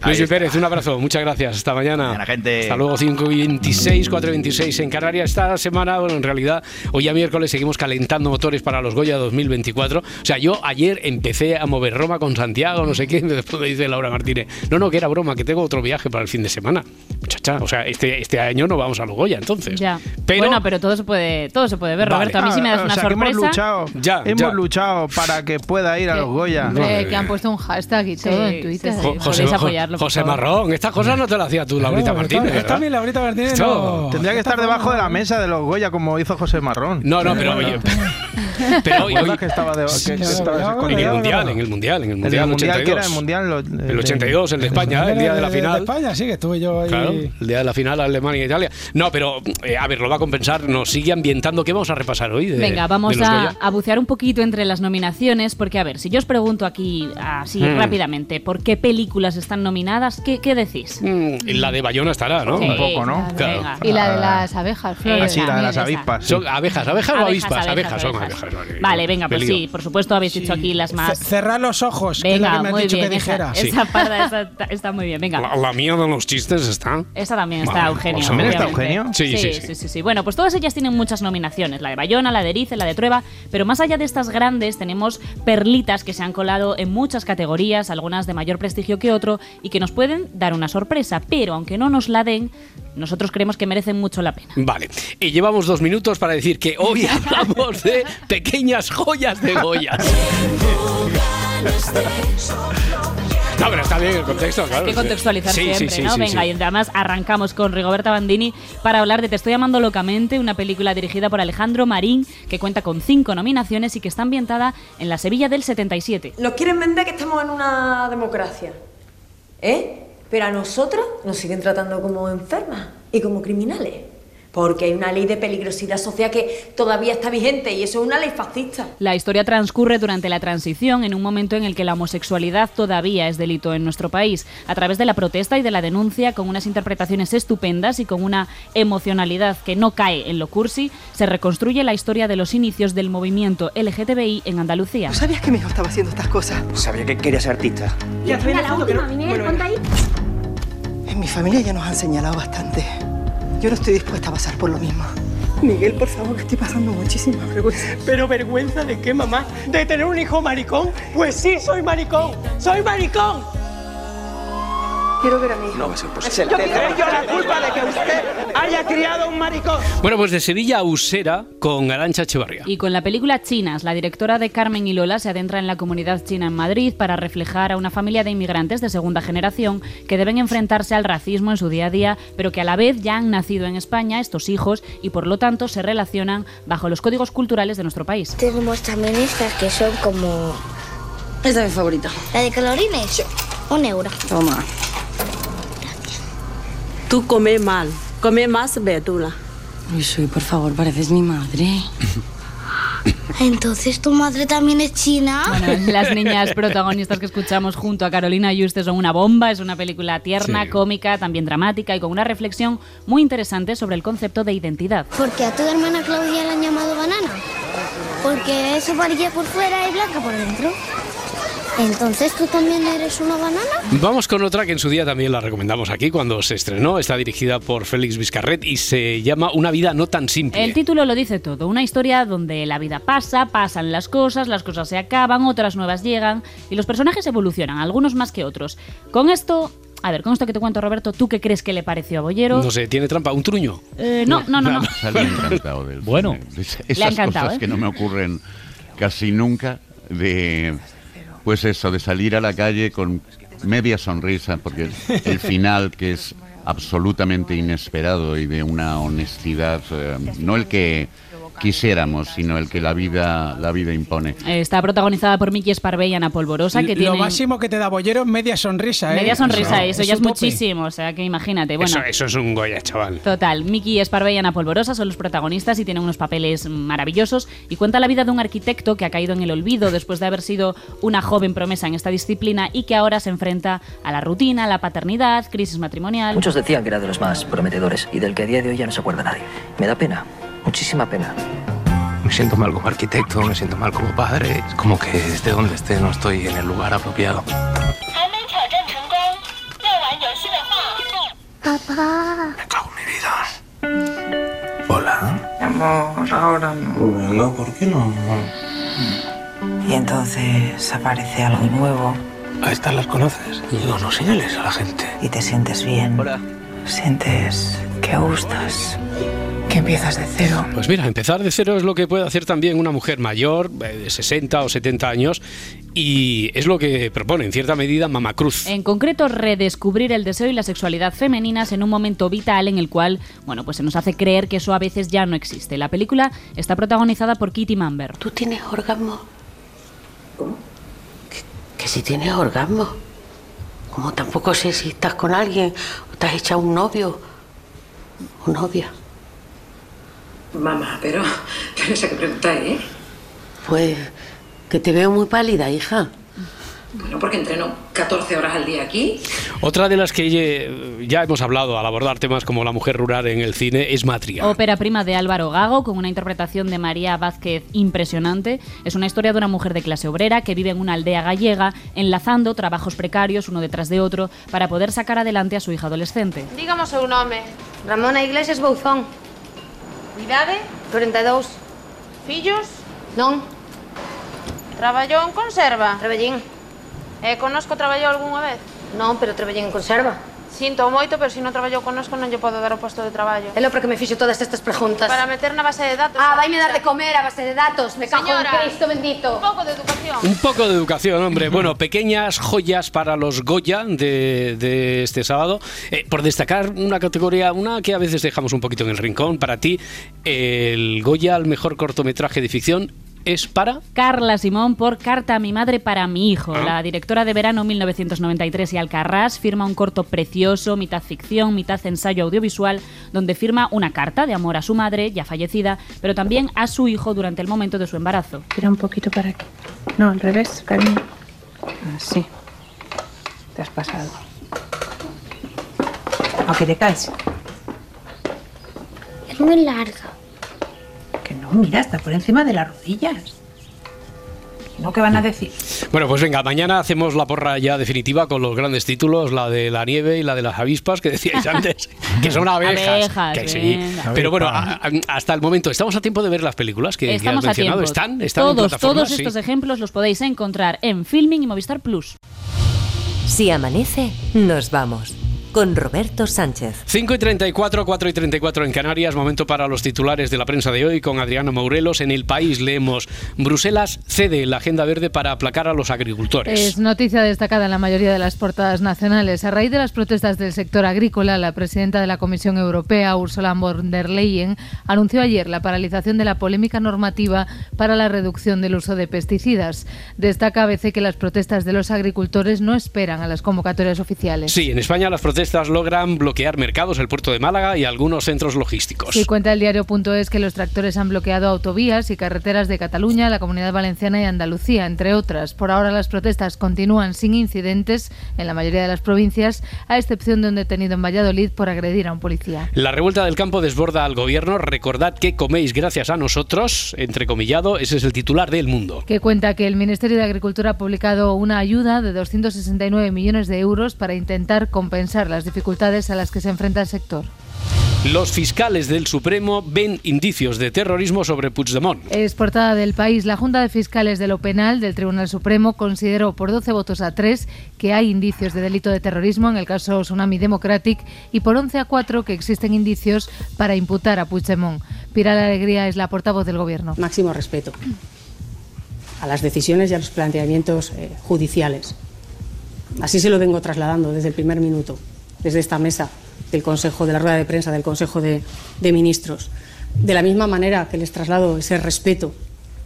Luis está. Pérez, un abrazo, muchas gracias, hasta mañana. Gente. Hasta luego, 5 y 26, 4 y 26 en Canarias. Esta semana, bueno, en realidad, hoy a miércoles seguimos calentando motores para los Goya 2024. O sea, yo ayer empecé a mover Roma con Santiago, no sé qué, después me dice Laura Martínez, no, no, que era broma, que tengo otro viaje para el fin de semana. Muchacha, o sea, este, este año no vamos a los Goya, entonces. Ya. Pero- bueno, pero todo se puede, todo se puede ver, Vale. Roberto. A mí sí me das Ah, o una sea, sorpresa. hemos luchado, Ya, hemos ya. luchado para que pueda ir a los Goya. Hombre, que han puesto un hashtag y todo en Twitter. Jo- José, podéis apoyarlo, José. Marrón, estas cosas no te las hacías tú, Laurita Martínez. Esta, ¿verdad? mi Laurita Martínez no. Tendría que estar debajo de la mesa de los Goya como hizo José Marrón. No, no, pero oye, pero hoy, ¿Te acuerdas hoy- que estaba de- que- que estaba con en el mundial, en el mundial, en el El mundial, mundial, que 82. era el mundial. lo- El 82, el de España, el día de la de final. España, sí, que estuve yo ahí. Claro, el día de la final Alemania e Italia. No, pero eh, a ver, lo va a compensar, nos sigue ambientando. ¿Qué vamos a repasar hoy? de- Venga, vamos de a, a bucear un poquito entre las nominaciones, porque a ver, si yo os pregunto aquí así Mm. rápidamente, ¿por qué películas están nominadas? ¿Qué, qué decís? La de Bayona estará, ¿no? Sí, Un poco, ¿no? Claro. venga. Y la de las abejas, Flores. Ah, sí, la de las avispas. Son abejas, abejas o Abejas, avispas, abejas, abejas, son abejas. vale. Venga, pues sí, por supuesto habéis dicho aquí las más... Ce- Cerrar los ojos, que es Venga, que me has muy dicho bien, que esa, dijera. esa parda está, está muy bien, venga. La, la mía de los chistes está. Esa también está Vale, Eugenio. pues ¿También está obviamente. Eugenio? Sí, sí, sí, sí. sí, sí. Bueno, pues todas ellas tienen muchas nominaciones. La de Bayona, la de Erice, la de Trueba. Pero más allá de estas grandes, tenemos perlitas que se han colado en muchas categorías, algunas de mayor prestigio que otro, y que nos pueden dar una sorpresa. Pero aunque no nos la den, nosotros creemos que merecen mucho la pena. Vale, y llevamos dos minutos para decir que hoy hablamos de pequeñas joyas de Goyas. No, pero está bien el contexto, claro. Hay que contextualizar Sí, siempre, sí, ¿no? sí, Venga, sí. y además arrancamos con Rigoberta Bandini para hablar de Te estoy amando locamente, una película dirigida por Alejandro Marín que cuenta con cinco nominaciones y que está ambientada en la Sevilla del 77. Nos quieren vender que estamos en una democracia. ¿Eh? Pero a nosotros nos siguen tratando como enfermas y como criminales. Porque hay una ley de peligrosidad social que todavía está vigente y eso es una ley fascista. La historia transcurre durante la transición, en un momento en el que la homosexualidad todavía es delito en nuestro país. A través de la protesta y de la denuncia, con unas interpretaciones estupendas y con una emocionalidad que no cae en lo cursi, se reconstruye la historia de los inicios del movimiento LGTBI en Andalucía. ¿Sabías que mi hijo estaba haciendo estas cosas? Sabía que quería ser artista. Ya Venga, la última, niña, ponte ahí. En mi familia ya nos han señalado bastante. Yo no estoy dispuesta a pasar por lo mismo. Miguel, por favor, que estoy pasando muchísima vergüenza. ¿Pero vergüenza de qué, mamá? ¿De tener un hijo maricón? Pues sí, soy maricón. ¡Soy maricón! Quiero ver a mi hijo. No va a ser posible. Tendré yo la culpa de que usted haya criado un maricón. Bueno, pues de Sevilla a Usera con Arancha Echevarría. Y con la película Chinas, la directora de Carmen y Lola se adentra en la comunidad china en Madrid para reflejar a una familia de inmigrantes de segunda generación que deben enfrentarse al racismo en su día a día, pero que a la vez ya han nacido en España estos hijos y por lo tanto se relacionan bajo los códigos culturales de nuestro país. Tenemos también estas que son como... Esta es mi favorita. ¿La de colorines? Un euro. Toma. Tú come mal. Come más verdura. Uy, soy, por favor, pareces mi madre. Entonces, ¿tu madre también es china? Bueno, las niñas protagonistas que escuchamos junto a Carolina Yuste son una bomba. Es una película tierna, Sí. cómica, también dramática y con una reflexión muy interesante sobre el concepto de identidad. Porque a tu hermana Claudia la han llamado banana. Porque es amarilla por fuera y blanca por dentro. Entonces, ¿tú también eres una banana? Vamos con otra que en su día también la recomendamos aquí cuando se estrenó. Está dirigida por Félix Vizcarret y se llama Una vida no tan simple. El título lo dice todo, una historia donde la vida pasa, pasan las cosas, las cosas se acaban, otras nuevas llegan y los personajes evolucionan, algunos más que otros. Con esto, a ver, con esto que te cuento Roberto, ¿tú qué crees que le pareció a Bollero? No sé, tiene trampa, un truño. Eh, no, no, no, no. Salí encantado del Bueno. cine. Es- Le ha Esas encantado, cosas ¿eh? que no me ocurren casi nunca de pues eso, de salir a la calle con media sonrisa, porque el final que es absolutamente inesperado y de una honestidad, eh, no el que quisiéramos, sino el que la vida, la vida impone. Está protagonizada por Miki Esparvé y Ana Polvorosa, que Lo tienen máximo que te da Bollero es media sonrisa, ¿eh? media sonrisa, eso, ya es tope. muchísimo, o sea que imagínate, bueno. Eso, eso es un Goya, chaval. Total, Miki Esparvé y Ana Polvorosa son los protagonistas y tienen unos papeles maravillosos y cuenta la vida de un arquitecto que ha caído en el olvido después de haber sido una joven promesa en esta disciplina y que ahora se enfrenta a la rutina, a la paternidad, crisis matrimonial. Muchos decían que era de los más prometedores y del que a día de hoy ya no se acuerda nadie. Me da pena, muchísima pena. Me siento mal como arquitecto, me siento mal como padre. Es como que esté donde esté no estoy en el lugar apropiado. Papá. Hola. Amor, ahora no. Bueno, ¿por qué no? Y entonces aparece algo nuevo A estas las conoces. Digo, no señales a la gente. y te sientes bien. Sientes que gustas, que empiezas de cero. Pues mira, empezar de cero es lo que puede hacer también una mujer mayor, eh, de 60 o 70 años, y es lo que propone en cierta medida Mama Cruz. En concreto, redescubrir el deseo y la sexualidad femeninas en un momento vital en el cual, bueno, pues se nos hace creer que eso a veces ya no existe. La película está protagonizada por Kitty Mamber. ¿Tú tienes orgasmo? ¿Cómo? Que, que si tienes orgasmo. Como tampoco sé si estás con alguien o te has echado un novio o novia. Mamá, pero, pero esa que pregunta, ¿eh? Pues que te veo muy pálida, hija. Bueno, porque entreno 14 horas al día aquí. Otra de las que ya hemos hablado al abordar temas como la mujer rural en el cine es Matria. Ópera prima de Álvaro Gago, con una interpretación de María Vázquez impresionante. Es una historia de una mujer de clase obrera que vive en una aldea gallega, enlazando trabajos precarios uno detrás de otro para poder sacar adelante a su hija adolescente. Dígame o seu nome. Ramona Iglesias Bouzón. Idade? 42. Fillos? Non. Traballou en conserva? Traballín. E conosco traballou algunha vez? Non, pero traballín en conserva. Sinto moito, pero se non traballou conosco non lle podo dar o posto de traballo. É lo para que me fixo todas estas preguntas. Para meter na base de datos. Ah, vaime dar de comer a base de datos. Me cago en Cristo bendito. Un pouco de educación. Un poco de educación, hombre. Bueno, pequeñas joyas para los Goya de, de este sábado. Eh, por destacar una categoría, una que a veces dejamos un poquito en el rincón. Para ti, el Goya al mejor cortometraje de ficción es para... Carla Simón por Carta a mi madre para mi hijo. Ah. La directora de verano 1993 y Alcarrás firma un corto precioso, mitad ficción, mitad ensayo audiovisual, donde firma una carta de amor a su madre, ya fallecida, pero también a su hijo durante el momento de su embarazo. Tira un poquito para aquí. No, al revés, cariño. Así. Te has pasado. ¿A que te caes? Es muy larga. Que no, mira, está por encima de las rodillas. ¿no? ¿Qué van a decir? Bueno, pues venga, mañana hacemos la porra ya definitiva con los grandes títulos, la de la nieve y la de las avispas que decíais antes, que son abejas. Abejas, que sí. venga. Pero bueno, a- a- hasta el momento, ¿estamos a tiempo de ver las películas que, que has Estamos a mencionado? tiempo. ¿Están? ¿Están en todos, plataformas? todos Sí. estos ejemplos los podéis encontrar en Filming y Movistar Plus. Si amanece, nos vamos. Con Roberto Sánchez. 5 y 34, 4 y 34 en Canarias, momento para los titulares de la prensa de hoy con Adriano Maurelos. En el país leemos, Bruselas cede la agenda verde para aplacar a los agricultores. Es noticia destacada en la mayoría de las portadas nacionales. A raíz de las protestas del sector agrícola, la presidenta de la Comisión Europea, Ursula von der Leyen, anunció ayer la paralización de la polémica normativa para la reducción del uso de pesticidas. Destaca ABC que las protestas de los agricultores no esperan a las convocatorias oficiales. Sí, en España las protestas logran bloquear mercados, el puerto de Málaga y algunos centros logísticos. Y cuenta el diario.es que los tractores han bloqueado autovías y carreteras de Cataluña, la Comunidad Valenciana y Andalucía, entre otras. Por ahora las protestas continúan sin incidentes en la mayoría de las provincias, a excepción de un detenido en Valladolid por agredir a un policía. La revuelta del campo desborda al gobierno. Recordad que coméis gracias a nosotros, entrecomillado, ese es el titular del mundo. que cuenta que el Ministerio de Agricultura ha publicado una ayuda de 269 millones de euros para intentar compensar las dificultades a las que se enfrenta el sector. Los fiscales del Supremo ven indicios de terrorismo sobre Puigdemont. Es portada del país. La Junta de Fiscales de lo Penal del Tribunal Supremo consideró por 12 votos a 3 que hay indicios de delito de terrorismo en el caso Tsunami Democratic y por 11 a 4 que existen indicios para imputar a Puigdemont. Pilar Alegría es la portavoz del Gobierno. Máximo respeto a las decisiones y a los planteamientos eh, judiciales. Así se lo vengo trasladando desde el primer minuto, desde esta mesa del Consejo, de la rueda de prensa del Consejo de, de Ministros. De la misma manera que les traslado ese respeto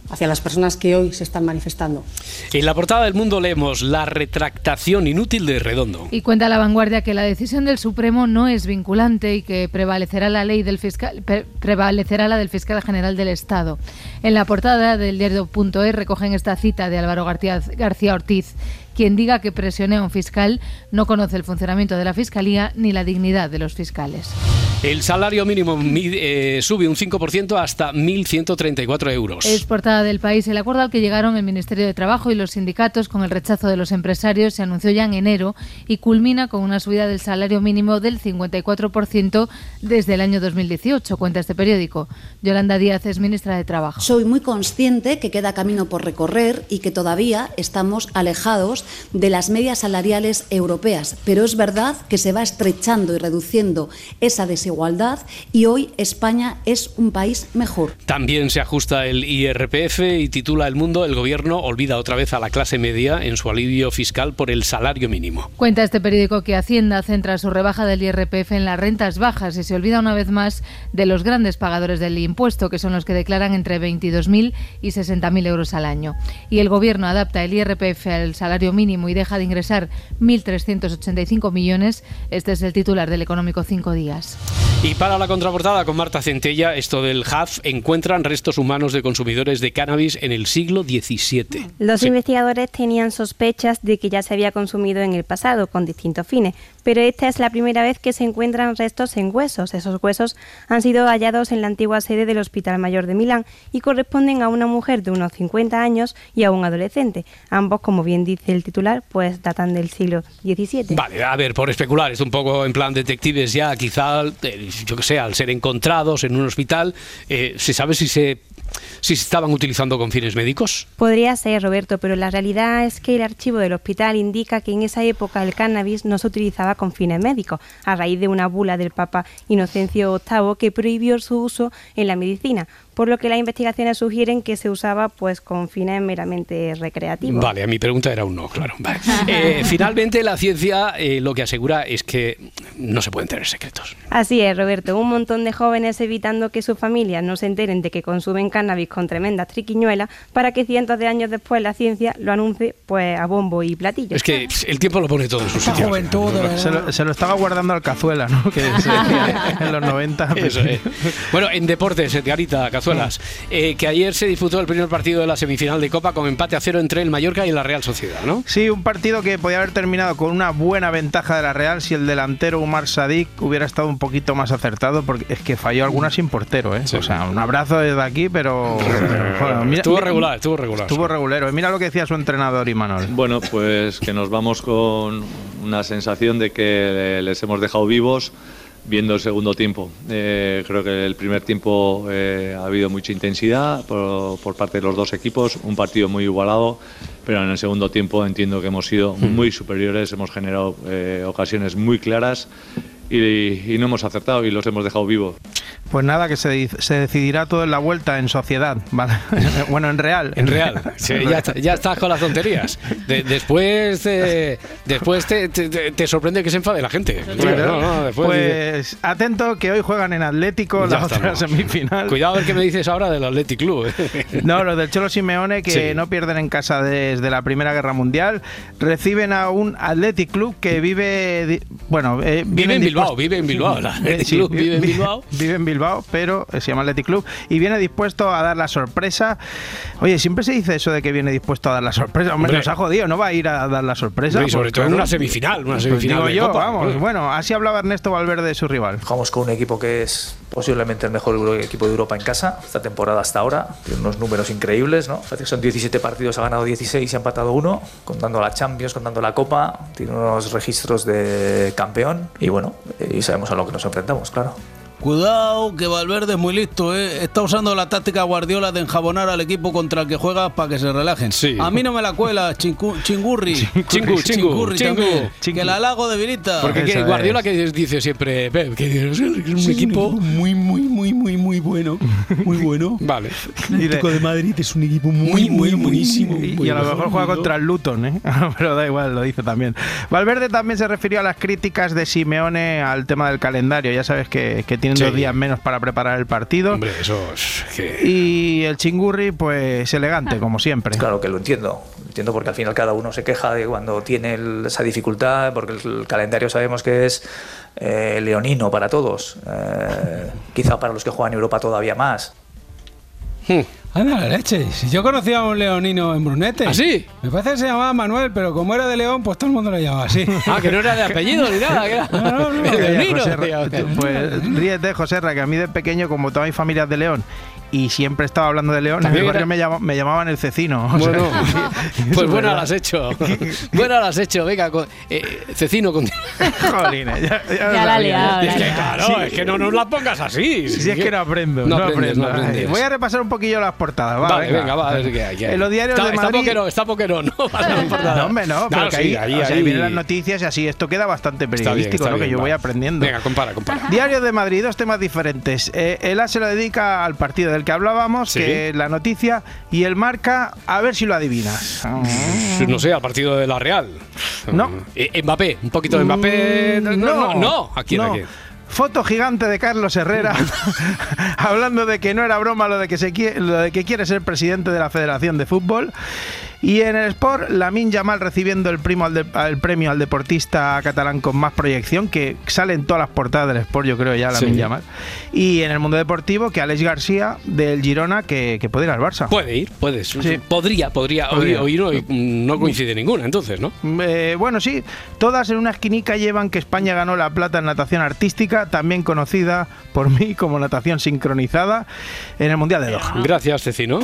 hacia las personas que hoy se están manifestando. En la portada del mundo leemos la retractación inútil de Redondo. Y cuenta la vanguardia que la decisión del Supremo no es vinculante y que prevalecerá la ley del fiscal pre- prevalecerá la del fiscal general del Estado. En la portada del diario.es recogen esta cita de Álvaro García, García Ortiz. Quien diga que presione a un fiscal no conoce el funcionamiento de la fiscalía ni la dignidad de los fiscales. El salario mínimo eh, sube un 5% hasta 1.134 euros. Es portada del país. El acuerdo al que llegaron el Ministerio de Trabajo y los sindicatos con el rechazo de los empresarios se anunció ya en enero y culmina con una subida del salario mínimo del 54% desde el año 2018, cuenta este periódico. Yolanda Díaz es ministra de Trabajo. Soy muy consciente que queda camino por recorrer y que todavía estamos alejados de las medias salariales europeas, pero es verdad que se va estrechando y reduciendo esa desigualdad y hoy España es un país mejor. También se ajusta el IRPF y titula El Mundo, el gobierno olvida otra vez a la clase media en su alivio fiscal por el salario mínimo. Cuenta este periódico que Hacienda centra su rebaja del IRPF en las rentas bajas y se olvida una vez más de los grandes pagadores del impuesto, que son los que declaran entre 22.000 y 60.000 euros al año. Y el Gobierno adapta el IRPF al salario mínimo y deja de ingresar 1.385 millones. Este es el titular del Económico Cinco Días. Y para la contraportada con Marta Centella, esto del HAF, encuentran restos humanos de consumidores de cannabis en el siglo XVII. Los Sí. investigadores tenían sospechas de que ya se había consumido en el pasado con distintos fines, pero esta es la primera vez que se encuentran restos en huesos. Esos huesos han sido hallados en la antigua sede del Hospital Mayor de Milán y corresponden a una mujer de unos 50 años y a un adolescente. Ambos, como bien dice el titular, pues datan del siglo XVII. Vale, a ver, por especular, es un poco en plan detectives ya, quizá, eh, yo que sé, al ser encontrados en un hospital, eh, ¿se sabe si se, si se estaban utilizando con fines médicos? Podría ser, Roberto, pero la realidad es que el archivo del hospital indica que en esa época el cannabis no se utilizaba con fines médicos, a raíz de una bula del Papa Inocencio VIII que prohibió su uso en la medicina, por lo que las investigaciones sugieren que se usaba pues con fines meramente recreativos. Vale, a mi pregunta era un no, claro. Vale. Eh, finalmente, la ciencia eh, lo que asegura es que no se pueden tener secretos. Así es, Roberto, un montón de jóvenes evitando que sus familias no se enteren de que consumen cannabis con tremendas triquiñuelas para que cientos de años después la ciencia lo anuncie pues a bombo y platillo. Es que el tiempo lo pone todo en su sitio. Se lo, se lo estaba guardando al cazuela, ¿no? Que se decía en los 90. Eso es. Bueno, en deportes, Edgarita Cazuelas, eh, que ayer se disputó el primer partido de la semifinal de Copa con empate a cero entre el Mallorca y la Real Sociedad, ¿no? Sí, un partido que podía haber terminado con una buena ventaja de la Real si el delantero Umar Sadik hubiera estado un poquito más acertado porque es que falló alguna sin portero, ¿eh? O sea, un abrazo desde aquí, pero... joder, mira- estuvo mira- regular, estuvo regular. Estuvo regulero. Y Mira lo que decía su entrenador Imanol. Bueno, pues que nos vamos con una sensación de que les hemos dejado vivos viendo el segundo tiempo. Eh, creo que el primer tiempo eh, ha habido mucha intensidad por, por parte de los dos equipos, un partido muy igualado, pero en el segundo tiempo entiendo que hemos sido muy superiores, hemos generado eh, ocasiones muy claras y, y no hemos acertado y los hemos dejado vivos. Pues nada, que se, di- se decidirá todo en la vuelta, en sociedad, ¿vale? bueno, en real. En real. Sí, ya, está- ya estás con las tonterías. De- después eh, después te, te- sorprende que se enfade la gente. Tío, no, no, después dice- pues atento que hoy juegan en Atlético Ya la otra semifinal. Cuidado a ver qué me dices ahora del Athletic Club. eh. No, los del Cholo Simeone que Sí. no pierden en casa desde la Primera Guerra Mundial reciben a un Athletic Club que vive, bueno, eh, Vive en Bilbao, vive en Bilbao. El Athletic sí, Club vi- vive en Bilbao. Vive en Bilbao, pero se llama Athletic Club y viene dispuesto a dar la sorpresa. Oye, siempre se dice eso de que viene dispuesto a dar la sorpresa. Hombre, Hombre. nos ha jodido, no va a ir a dar la sorpresa. Hombre, y sobre Pues, todo en una semifinal, una Pues semifinal digo de yo, Copa. vamos. Bueno, así hablaba Ernesto Valverde de su rival. Jugamos con un equipo que es posiblemente el mejor equipo de Europa en casa, esta temporada hasta ahora. Tiene unos números increíbles, ¿no? Parece que son 17 partidos, ha ganado 16 y ha empatado uno, contando la Champions, contando la Copa. Tiene unos registros de campeón y bueno, y sabemos a lo que nos enfrentamos, claro. Cuidado, que Valverde es muy listo, ¿eh? Está usando la táctica Guardiola de enjabonar al equipo contra el que juega para que se relajen. A mí no me la cuela, chincu- chingurri. Chingu, chingu, Chingurri chingu. también. Que la lago debilita. Porque que Guardiola que dice siempre, Pep, que es un equipo muy, muy, muy, muy, muy bueno. Muy bueno. Vale. El Atlético de Madrid es un equipo muy, muy, buenísimo. Y, muy y a lo mejor juega contra el Luton, ¿eh? pero da igual, lo dice también. Valverde también se refirió a las críticas de Simeone al tema del calendario. Ya sabes que, que tienen Sí. dos días menos para preparar el partido. Hombre, eso es que... Y el chingurri, pues elegante, como siempre. Claro que lo entiendo. Lo entiendo porque al final cada uno se queja de cuando tiene el- esa dificultad, porque el, el calendario sabemos que es eh, leonino para todos. Eh, quizá para los que juegan en Europa todavía más. Anda la leche. Si yo conocía a un leonino en Brunete. ¿Ah, sí? Me parece que se llamaba Manuel, pero como era de León, pues todo el mundo lo llamaba así. Ah, que no era de apellido ni nada. que era- No, no, no. Leonino, José Ra- tío. Pues ríete, José Ra, que a mí de pequeño, como toda mi familia es de León, y siempre estaba hablando de León, en mi era- barrio me, me llamaban el cecino. o sea, Bueno, es pues verdad. las has hecho. buena las has hecho. Venga, con, eh, Cecino, con... Jolines, ya, ya Ya la liado, Es que claro, Sí. es que no nos la pongas así. Si es que no aprendo, No no, aprendes, aprendo. no aprendes. Voy a repasar un poquillo las portadas. Va, Vale, venga, va, a ver qué hay. qué hay. En los diarios está, de está Madrid... está poquero, no vale, no importa nada. No, hombre, no, pero No, que sí, ahí, ahí, o sea, ahí vienen las noticias y así esto queda bastante Está bien, periodístico, está ¿no? bien, que yo va. voy aprendiendo. Venga, compara, compara. Diario de Madrid, dos temas diferentes. Eh, el A se lo dedica al partido del que hablábamos, Sí. que la noticia, y el marca, a ver si lo adivinas. No sé, al partido de la Real. No. Eh, Mbappé, un poquito de Mbappé. No, no, no. ¿A quién? no. ¿A quién? Foto gigante de Carlos Herrera hablando de que no era broma lo de que se quie- lo de que quiere ser presidente de la Federación de Fútbol. Y en el Sport, Lamin Yamal recibiendo el, primo al de- el premio al deportista catalán con más proyección, que sale en todas las portadas del Sport, yo creo ya, Lamin Sí. Yamal. Y en el mundo deportivo, que Alex García del Girona, que, que puede ir al Barça. Puede ir, puede. Sí. Podría, podría. Podría. hoy no, hoy no coincide ninguna, entonces, ¿no? Eh, bueno, sí, todas en una esquinica llevan que España ganó la plata en natación artística, también conocida por mí como natación sincronizada, en el Mundial de Doha. Gracias, Cecino.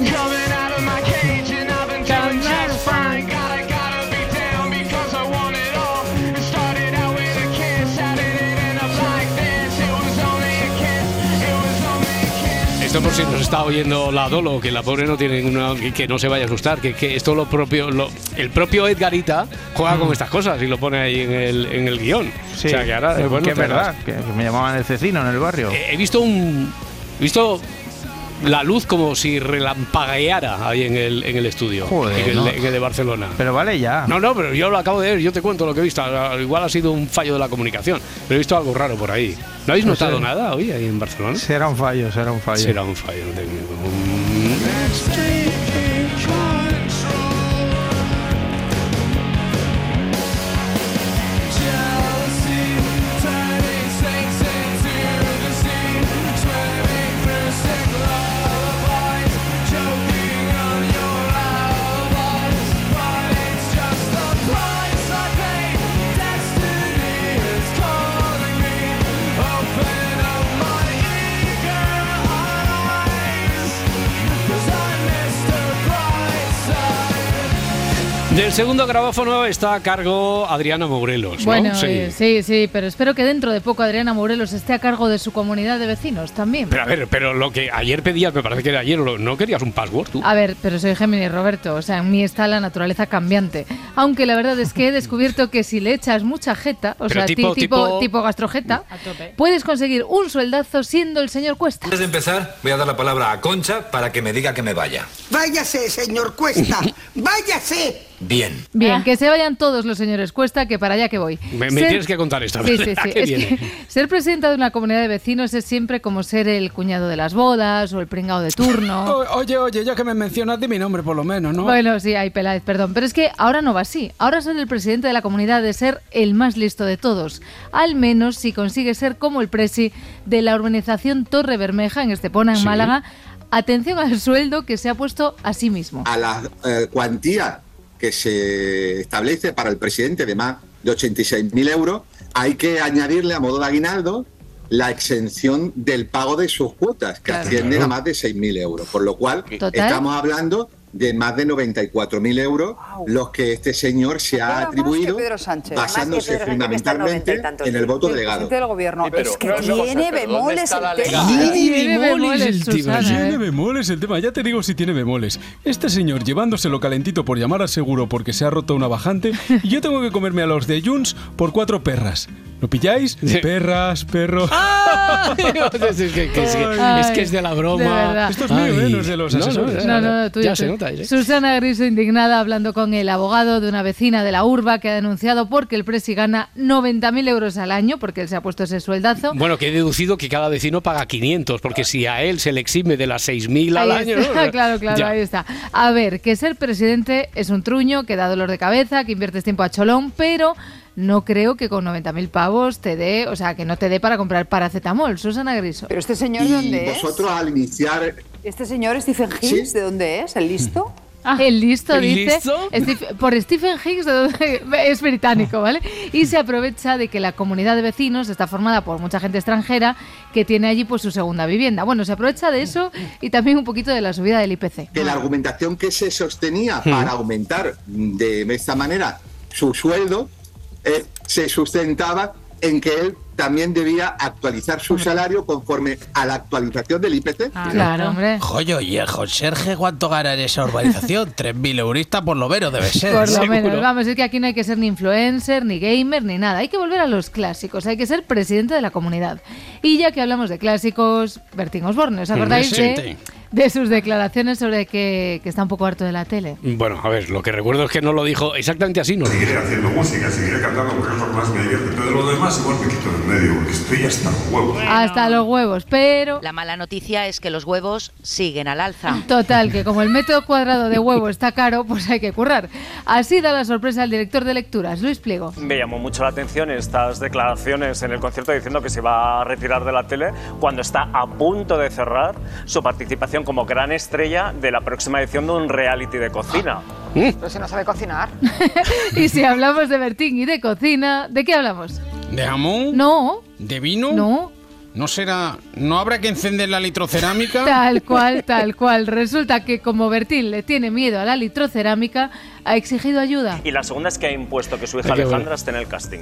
Esto por si nos está oyendo la Dolo, que la pobre no tiene ninguna, que, no se vaya a asustar, que, que esto lo propio, lo- el propio Edgarita juega con estas cosas y lo pone ahí en el, en el guion. Sí, o sea que ahora, bueno, que es verdad, que, que me llamaban el cecino en el barrio. He visto un. He visto la luz como si relampagueara ahí en el, en el estudio. Joder, en, el, no. en el de Barcelona. Pero vale ya. No, no, pero yo lo acabo de ver, yo te cuento lo que he visto. Igual ha sido un fallo de la comunicación, pero he visto algo raro por ahí. ¿No habéis No notado sé. nada hoy ahí en Barcelona? Será un fallo, será un fallo. Será un fallo, no Del segundo grabófono está a cargo Adriana Morelos. ¿no? Bueno, sí. eh, sí, sí, pero espero que dentro de poco Adriana Morelos esté a cargo de su comunidad de vecinos también. Pero a ver, pero lo que ayer pedías, me parece que era ayer, ¿no querías un password tú? A ver, pero soy Géminis Roberto, o sea, en mí está la naturaleza cambiante. Aunque la verdad es que he descubierto que si le echas mucha jeta, o Pero sea, ti- tipo- tipo, tipo- tipo, gastrojeta, puedes conseguir un sueldazo siendo el señor Cuesta. Antes de empezar, voy a dar la palabra a Concha para que me diga que me vaya. Váyase, señor Cuesta. Váyase. Bien. Bien, que se vayan todos los señores Cuesta, que para allá que voy. Me, me Ser- tienes que contar esto. Sí, sí, sí. Ser presidenta de una comunidad de vecinos es siempre como ser el cuñado de las bodas o el pringado de turno. O- Oye, oye, ya que me mencionas, di mi nombre por lo menos, ¿no? Bueno, sí, hay Peláez, perdón. Pero es que ahora no va así. Ahora ser el presidente de la comunidad de ser el más listo de todos. Al menos si consigue ser como el presi de la urbanización Torre Bermeja en Estepona, en Sí. Málaga. Atención al sueldo que se ha puesto a sí mismo. a la eh, cuantía que se establece para el presidente de más de 86.000 euros, hay que añadirle a modo de aguinaldo la exención del pago de sus cuotas, que Claro. ascienden a más de 6.000 euros. Por lo cual, Total. estamos hablando de más de 94.000 euros los que este señor se ha atribuido Pedro Sánchez. basándose Pedro fundamentalmente en el voto Sí, delegado. del gobierno. pero es que no cosa, tiene pero ¿dónde bemoles el tema. Tiene bemoles, el tema. Susana, Tiene ¿eh? bemoles el tema. Ya te digo si tiene bemoles. Este señor llevándoselo calentito por llamar a seguro porque se ha roto una bajante y yo tengo que comerme a los de Junts por cuatro perras. ¿Lo pilláis? Perras, perros. ¡Ah! es, que, que- que- es que es de la broma. de. Esto es mío, ¿eh? No es de los No, no, asesores. No, no, no, tuyo, Ya se tuyo. nota, ¿eh? Susana Griso indignada hablando con el abogado de una vecina de la urba que ha denunciado porque el presi gana 90.000 euros al año porque él se ha puesto ese sueldazo. Bueno, que he deducido que cada vecino paga 500, porque si a él se le exime de las 6.000 al Ahí año... está, ¿no? claro, claro, Ya. ahí está. A ver, que ser presidente es un truño, que da dolor de cabeza, que inviertes tiempo a cholón, pero no creo que con 90.000 pavos te dé, o sea, que no te dé para comprar paracetamol, Susana Griso. Pero este señor, ¿de Y dónde es? vosotros al iniciar Este señor Stephen Higgs, ¿de dónde es? ¿El listo? el listo ¿El dice listo? Steve- por Stephen Higgs de donde- es británico, ¿vale? Y se aprovecha de que la comunidad de vecinos está formada por mucha gente extranjera que tiene allí pues su segunda vivienda. Bueno, se aprovecha de eso y también un poquito de la subida del IPC. que la argumentación que se sostenía Hmm. para aumentar de esta manera su sueldo eh, se sustentaba en que él también debía actualizar su salario conforme a la actualización del IPC. Claro, hombre. Joyo, y el Sergio, ¿cuánto gana en esa urbanización? 3.000 euristas por lo menos debe ser. Por lo seguro. menos, vamos, es que aquí no hay que ser ni influencer, ni gamer, ni nada. Hay que volver a los clásicos, hay que ser presidente de la comunidad. Y ya que hablamos de clásicos, Bertín Osborne, ¿os acordáis de. De sus declaraciones sobre que, que está un poco harto de la tele? Bueno, a ver, lo que recuerdo es que no lo dijo exactamente así, ¿no? Seguiré haciendo música, seguiré cantando porque es lo que más me divierte. Pero de lo demás igual me quito de en medio porque estoy hasta los huevos. Hasta los huevos, pero... La mala noticia es que los huevos siguen al alza. Total, que como el método cuadrado de huevo está caro, pues hay que currar. Así da la sorpresa al director de lecturas, Luis Pliego. Me llamó mucho la atención estas declaraciones en el concierto diciendo que se va a retirar de la tele cuando está a punto de cerrar su participación como gran estrella de la próxima edición de un reality de cocina. Pero si no sabe cocinar. Y si hablamos de Bertín y de cocina, ¿de qué hablamos? ¿De jamón? No. ¿De vino? No. ¿No será... ¿No habrá que encender la litrocerámica? Tal cual, tal cual. Resulta que como Bertín le tiene miedo a la litrocerámica, ha exigido ayuda. Y la segunda es que ha impuesto que su hija Alejandra bueno. esté en el casting.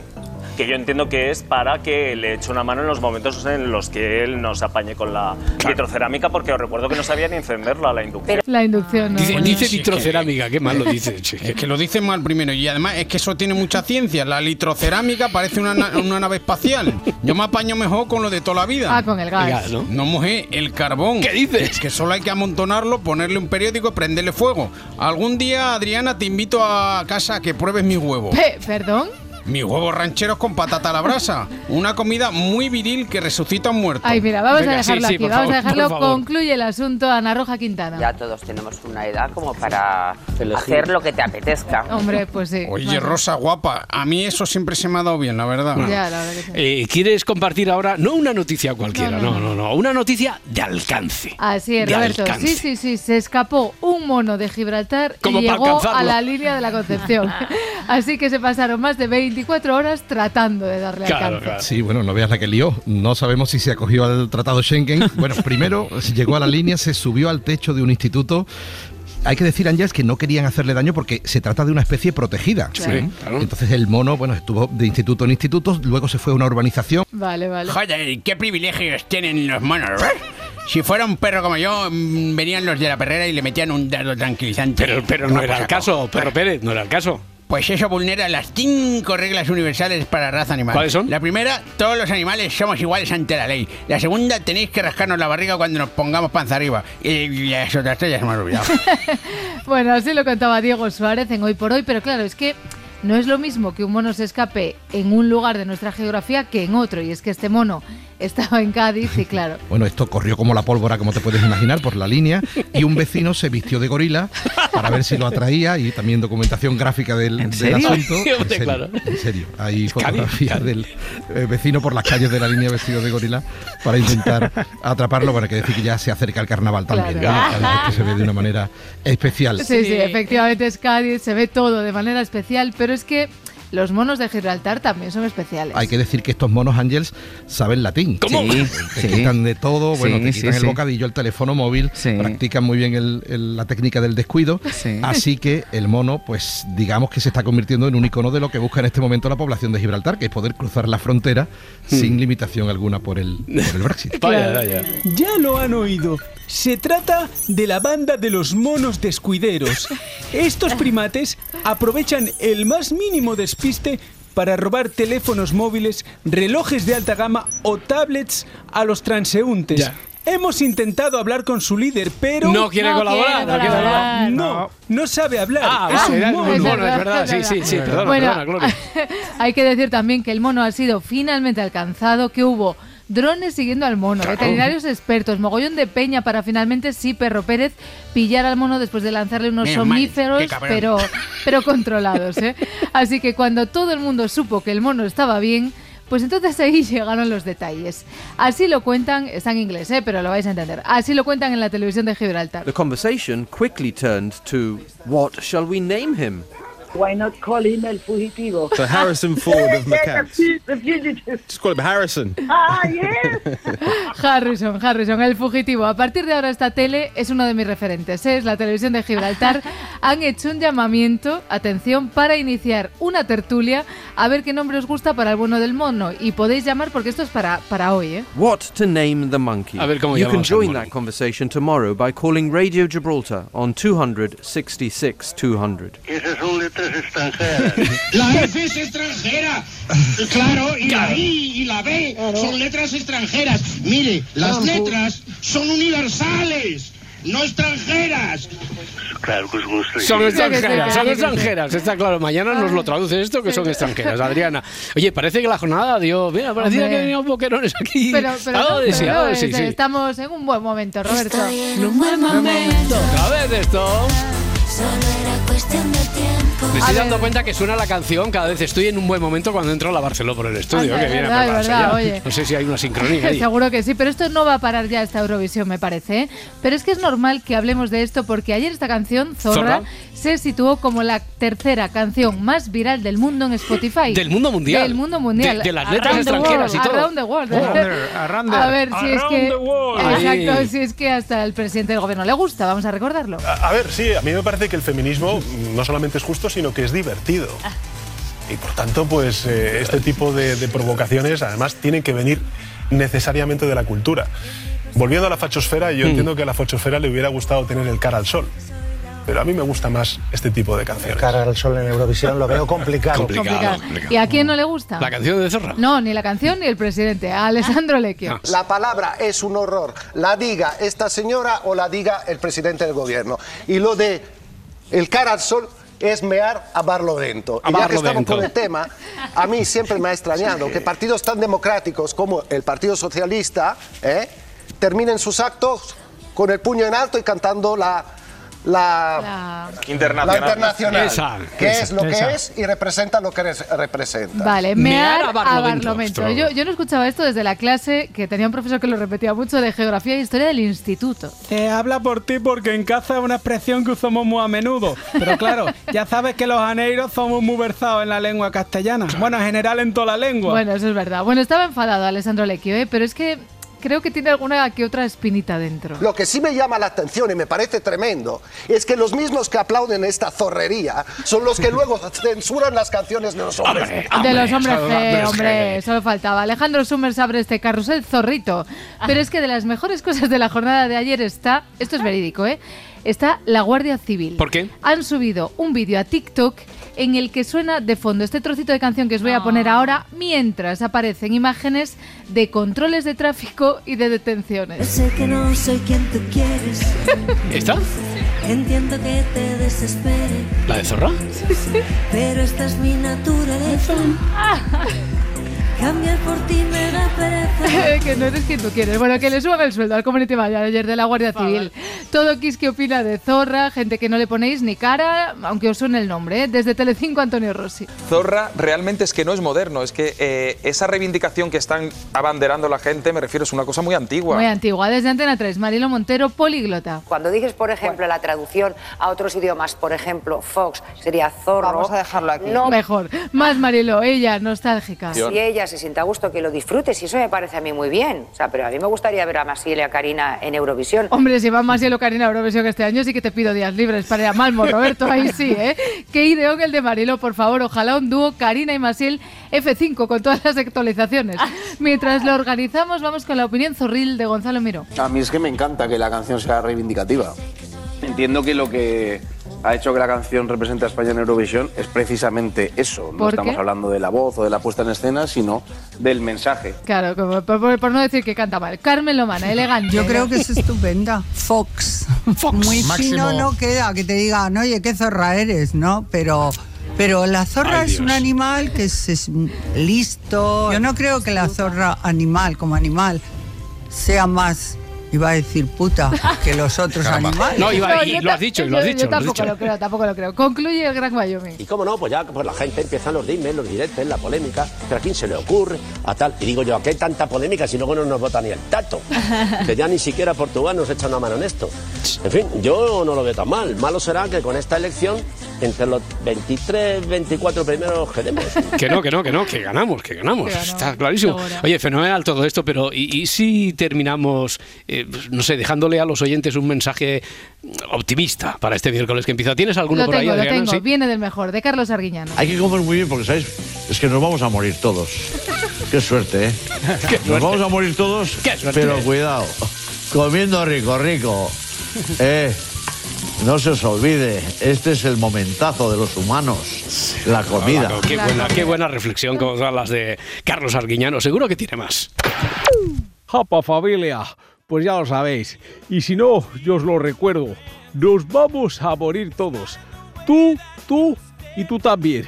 Que yo entiendo que es para que le eche una mano en los momentos en los que él nos apañe con la vitrocerámica, porque os recuerdo que no sabía ni encenderla la inducción. La inducción, ¿no? Dice, Bueno. dice vitrocerámica, qué mal lo dice. Es que lo dice mal primero y además es que eso tiene mucha ciencia. La litrocerámica parece una, na- una nave espacial. Yo me apaño mejor con lo de toda la vida. Ah, con el gas. El gas, ¿no? No mujer, el carbón. ¿Qué dices? Que solo hay que amontonarlo, ponerle un periódico y prenderle fuego. Algún día, Adriana, te invito a casa a que pruebes mis huevos. Pe- ¿Perdón? Mis huevos rancheros con patata a la brasa. Una comida muy viril que resucita a un muerto. Ay, mira, vamos Venga, a dejarlo sí, aquí. vamos favor, a dejarlo. Concluye el asunto Ana Roja Quintana. Ya todos tenemos una edad como para hacer lo que te apetezca. Hombre, pues sí. Oye, Vale. Rosa, guapa, a mí eso siempre se me ha dado bien, la verdad. Ya, la verdad que sí. Eh, ¿Quieres compartir ahora, no una noticia cualquiera, No, no, no, no, no, una noticia de alcance? Así es, de Roberto. alcance. Sí, sí, sí. Se escapó un mono de Gibraltar Como y llegó alcanzarlo. a la línea de la Concepción. Así que se pasaron más de 24 horas tratando de darle alcance. Sí, bueno, no veas la que lió. No sabemos si se acogió al Tratado Schengen. Bueno, primero llegó a la línea, se subió al techo de un instituto hay que decir, Ángels, que no querían hacerle daño porque se trata de una especie protegida. Sí, claro. Entonces el mono, bueno, estuvo de instituto en instituto, luego se fue a una urbanización. Vale, vale. Joder, qué privilegios tienen los monos, ¿eh? Si fuera un perro como yo, mm, venían los de la perrera y le metían un dardo tranquilizante. Pero, pero no era el caso, Perro Pérez, no era el caso. Pues eso vulnera las cinco reglas universales para la raza animal. ¿Cuáles son? La primera, todos los animales somos iguales ante la ley. La segunda, tenéis que rascarnos la barriga cuando nos pongamos panza arriba. Y las otras tres ya se me han olvidado. Bueno, así lo contaba Diego Suárez en Hoy por Hoy, pero claro, es que no es lo mismo que un mono se escape en un lugar de nuestra geografía que en otro. Y es que este mono estaba en Cádiz y claro, Bueno, esto corrió como la pólvora, como te puedes imaginar, por la línea, y un vecino se vistió de gorila para ver si lo atraía, y también documentación gráfica del, del serio? asunto. En Hombre, serio, claro. en serio. Hay Cádiz. del eh, vecino por las calles de la línea vestido de gorila para intentar atraparlo. Bueno, hay que decir que ya se acerca el carnaval también. Claro. ¿no? Que se ve de una manera especial. Sí, sí, efectivamente es Cádiz, se ve todo de manera especial, pero es que los monos de Gibraltar también son especiales. Hay que decir que estos monos Ángels saben latín. ¿Cómo? Sí, Sí. te quitan de todo, bueno, Sí, te sí, quitan el sí. bocadillo, el teléfono móvil, practican muy bien el- el- la técnica del descuido. Así que el mono, pues digamos que se está convirtiendo en un icono de lo que busca en este momento la población de Gibraltar, que es poder cruzar la frontera sin limitación alguna por el, por el Brexit. Ya lo han oído. Se trata de la banda de los monos descuideros. Estos primates aprovechan el más mínimo despiste para robar teléfonos móviles, relojes de alta gama o tablets a los transeúntes. Ya. Hemos intentado hablar con su líder, pero... No quiere No colaborar, quiere no quiere colaborar. No, no sabe hablar. Ah, es un era mono. es verdad. Sí, sí, sí, perdona, Bueno, perdona, Gloria. hay que decir también que el mono ha sido finalmente alcanzado, que hubo drones siguiendo al mono, Claro. veterinarios expertos, mogollón de peña para finalmente sí Perro Pérez pillar al mono después de lanzarle unos Menos somníferos, pero, pero controlados. ¿eh? Así que cuando todo el mundo supo que el mono estaba bien, pues entonces ahí llegaron los detalles. Así lo cuentan, está en inglés, ¿eh? pero lo vais a entender. Así lo cuentan en la televisión de Gibraltar. The conversation quickly turned to what shall we name him? Why not call him el fugitivo? So Harrison Ford of McCants. The fu- the fugitive. Just call him Harrison. Ah, yes. Harrison, Harrison, el fugitivo. A partir de ahora esta tele es uno de mis referentes. ¿eh? Es la televisión de Gibraltar. Han hecho un llamamiento, atención, para iniciar una tertulia a ver qué nombre os gusta para el bueno del mono. Y podéis llamar porque esto es para, para hoy, ¿eh? What to name the monkey? A ver cómo you can join that conversation tomorrow by calling Radio Gibraltar on 200 66 200. Letras extranjeras. La F es extranjera. Claro, y la I y la B son letras extranjeras. Mire, las letras son universales, no extranjeras. Claro que son Son extranjeras, son extranjeras, está claro. Mañana nos lo traduce esto que son extranjeras, Adriana. Oye, parece que la jornada dio. Mira, parecía Hombre. que venían boquerones aquí. Pero, pero, Algo no, de sí, pero algo de no, sí, es- sí. estamos en un buen momento, Roberto. en un buen momento. A ver esto. Me estoy dando cuenta que suena la canción cada vez estoy en un buen momento cuando entro a la Barceló por el estudio, que viene verdad, a prepararse verdad, ya. oye. No sé si hay una sincronía ahí. Seguro que sí, pero esto no va a parar ya esta Eurovisión, me parece. ¿eh? Pero es que es normal que hablemos de esto porque ayer esta canción, Zorra, Zorra. Se situó como la tercera canción más viral del mundo en Spotify. Del mundo mundial. Del mundo mundial. De- de las letras extranjeras y todo. Around the world. Around- around the- a ver, si es around que... the world. Exacto, si es que hasta el presidente del gobierno le gusta, vamos a recordarlo. A, a ver, sí, a mí me parece que el feminismo no solamente es justo, sino que es divertido. Y por tanto, pues eh, este tipo de, de provocaciones además tienen que venir necesariamente de la cultura. Volviendo a la fachosfera, yo Mm. entiendo que a la fachosfera le hubiera gustado tener el cara al sol. Pero a mí me gusta más este tipo de canciones. Cara al sol en Eurovisión lo veo complicado. Complicado. ¿Y a quién no le gusta? ¿La canción de Zorra? No, ni la canción ni el presidente, a Alessandro Lecchio. La palabra es un horror. La diga esta señora o la diga el presidente del gobierno. Y lo de el cara al sol es mear a Barlovento. A Y ya que estamos con el tema, a mí siempre me ha extrañado que partidos tan democráticos como el Partido Socialista ¿eh? terminen sus actos con el puño en alto y cantando la... La, Internacional. la internacional, Esa, que esa, es lo esa. que es y representa lo que res- representa. Vale, mear a Barlovento. Barlovento. Yo, yo no escuchaba esto desde la clase, que tenía un profesor que lo repetía mucho, de geografía e historia del instituto. Te habla por ti porque en casa es una expresión que usamos muy a menudo. Pero claro, ya sabes que los aneiros somos muy versados en la lengua castellana. Bueno, en general en toda la lengua. Bueno, eso es verdad. Bueno, estaba enfadado Alessandro Lecchio, ¿eh? pero es que creo que tiene alguna que otra espinita dentro. Lo que sí me llama la atención y me parece tremendo es que los mismos que aplauden esta zorrería son los que luego censuran las canciones de los hombres. de los hombres hombre, solo faltaba. Alejandro Summers abre este carrusel zorrito. Pero es que de las mejores cosas de la jornada de ayer está, esto es verídico, ¿eh? Está la Guardia Civil. ¿Por qué? Han subido un vídeo a TikTok en el que suena de fondo este trocito de canción que os voy a poner ahora mientras aparecen imágenes de controles de tráfico y de detenciones. Sé que no soy quien tú quieres. ¿Esta? Entiendo que te desespere, ¿La de Zorra? pero esta es mi naturaleza. Cambiar por ti me da pereza. que no eres quien tú quieres. Bueno, que le suban el sueldo al community manager ayer de la Guardia Civil. Todo Kiss que opina de Zorra, gente que no le ponéis ni cara, aunque os suene el nombre, ¿eh? desde Telecinco Antonio Rossi. Zorra realmente es que no es moderno, es que eh, esa reivindicación que están abanderando la gente, me refiero, es una cosa muy antigua. Muy antigua, desde Antena 3, Marilo Montero, políglota. Cuando dices, por ejemplo, la traducción a otros idiomas, por ejemplo, Fox sería zorro. Vamos a dejarlo aquí. No, Mejor. Más Marilo, ella, nostálgica. si ella se siente a gusto, que lo disfrutes, y eso me parece a mí muy bien. O sea, pero a mí me gustaría ver a Masiel y a Karina en Eurovisión. Hombre, si va más hielo Karina Eurovisión este año, sí que te pido días libres para ir a Malmo, Roberto, ahí sí, ¿eh? Qué ideón el de Marilo, por favor, ojalá un dúo Karina y Masiel F5 con todas las actualizaciones. Mientras lo organizamos, vamos con la opinión zorril de Gonzalo Miro. A mí es que me encanta que la canción sea reivindicativa. Entiendo que lo que ha hecho que la canción represente a España en Eurovisión es precisamente eso. No ¿Por estamos qué? hablando de la voz o de la puesta en escena, sino del mensaje. Claro, como por, no decir que canta mal. Carmen Lomana, elegante. Yo creo que es estupenda. Fox. Muy Máximo. fino no queda que te digan, oye, qué zorra eres, ¿no? Pero, pero la zorra Ay, es un animal que es, es listo. Yo no creo que la zorra animal, como animal, sea más, iba a decir puta, que los otros animales. No, iba- y yo lo has dicho, yo- lo has yo dicho, lo has tampoco dicho. lo creo, tampoco lo creo. Concluye el Gran Wyoming. Y cómo no, pues ya pues la gente empiezan los dimes, los directos, la polémica. Pero a quién se le ocurre, a tal. Y digo yo, ¿a qué tanta polémica si luego no nos vota ni el tato? que ya ni siquiera Portugal nos echa una mano en esto. En fin, yo no lo veo tan mal. Malo será que con esta elección, entre los 23, 24 primeros quedemos. Que no, que no, que no, que ganamos, que ganamos. Que ganamos, Está clarísimo. Oye, fenomenal todo esto, pero ¿y, y si terminamos, eh, no sé, dejándole a los oyentes un mensaje optimista para este miércoles que empieza? ¿Tienes alguno Lo por tengo, ahí, lo tengo. ¿Sí? Viene del mejor, de Carlos Arguiñano. Hay que comer muy bien porque, ¿sabes? Es que nos vamos a morir todos. Qué suerte, ¿eh? Nos vamos a morir todos, pero cuidado. Comiendo rico, rico. Eh, no se os olvide, este es el momentazo de los humanos. La comida. Qué, buena, qué buena reflexión con las de Carlos Arguiñano. Seguro que tiene más. Japa familia, pues ya lo sabéis. Y si no, yo os lo recuerdo. Nos vamos a morir todos. Tú, tú y tú también.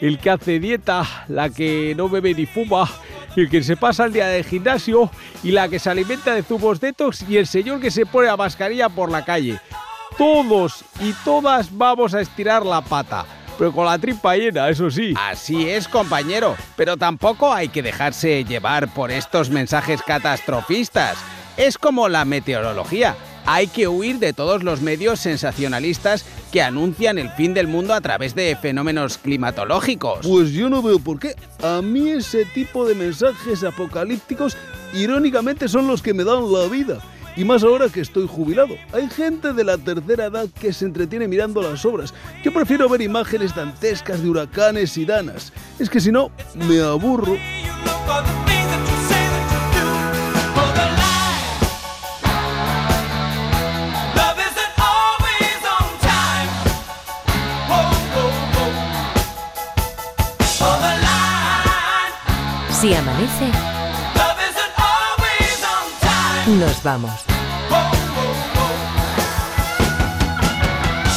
El que hace dieta, la que no bebe ni fuma, el que se pasa el día de gimnasio y la que se alimenta de zumos detox y el señor que se pone la mascarilla por la calle. Todos y todas vamos a estirar la pata. Pero con la tripa llena, eso sí. Así es, compañero, pero tampoco hay que dejarse llevar por estos mensajes catastrofistas. Es como la meteorología. Hay que huir de todos los medios sensacionalistas que anuncian el fin del mundo a través de fenómenos climatológicos. Pues yo no veo por qué. A mí ese tipo de mensajes apocalípticos, irónicamente, son los que me dan la vida. Y más ahora que estoy jubilado. Hay gente de la tercera edad que se entretiene mirando las obras. Yo prefiero ver imágenes dantescas de huracanes y danas. Es que si no, me aburro. Si amanece, nos vamos.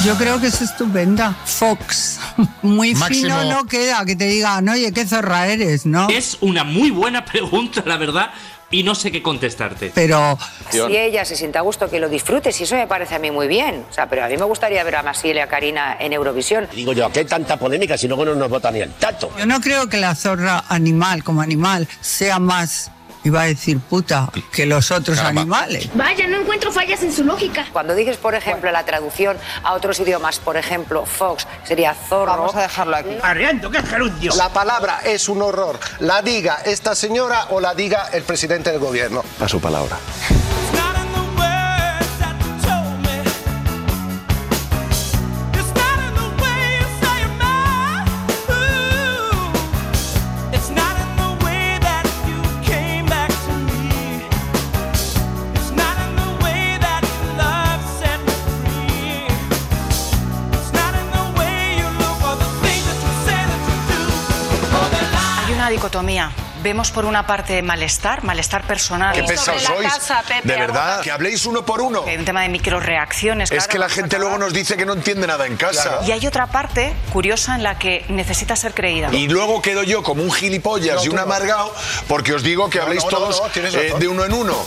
Yo creo que es estupenda. Fox. Muy Máximo. fino no queda que te digan, oye, qué zorra eres, ¿no? Es una muy buena pregunta, la verdad, y no sé qué contestarte. Pero Si ella se siente a gusto, que lo disfrutes, y eso me parece a mí muy bien. O sea, pero a mí me gustaría ver a Masiel y a Karina en Eurovisión. Digo yo, ¿a qué tanta polémica si luego no nos vota ni el tato? yo no creo que la zorra animal, como animal, sea más, iba a decir puta, que los otros animales. Vaya, no encuentro fallas en su lógica. Cuando dices, por ejemplo, la traducción a otros idiomas, por ejemplo, Fox sería zorro. Vamos a dejarlo aquí. Arreando, qué gerundio. La palabra es un horror. La diga esta señora o la diga el presidente del gobierno. A su palabra. Dicotomía. Vemos por una parte malestar, malestar personal. Qué pesados sois. de verdad, que habléis uno por uno. Hay un tema de microreacciones. Es claro, que la gente acabar. luego nos dice que no entiende nada en casa. Y hay otra parte curiosa en la que necesita ser creída. Y luego quedo yo como un gilipollas No, y un amargado porque os digo que No, habléis no, todos eh, de uno en uno.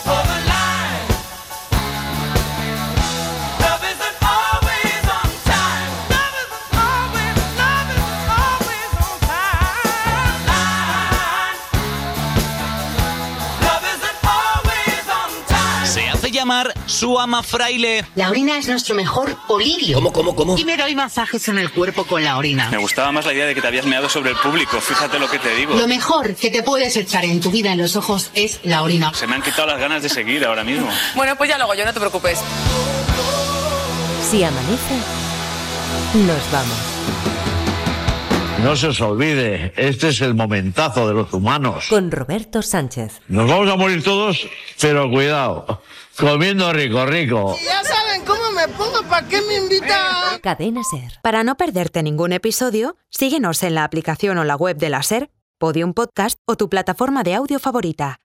Su ama fraile. La orina es nuestro mejor polivio. ¿Cómo, cómo, cómo? Y me doy masajes en el cuerpo con la orina. Me gustaba más la idea de que te habías meado sobre el público, fíjate lo que te digo. Lo mejor que te puedes echar en tu vida en los ojos es la orina. Se me han quitado las ganas de seguir ahora mismo. Bueno, pues ya lo hago yo, no te preocupes. Si amanece, nos vamos. No se os olvide, este es el momentazo de los humanos. Con Roberto Sánchez. Nos vamos a morir todos, pero cuidado, comiendo rico, rico. Ya saben cómo me pongo, ¿para qué me invitan? Cadena Ser. Para no perderte ningún episodio, síguenos en la aplicación o la web de la SER, Podium Podcast o tu plataforma de audio favorita.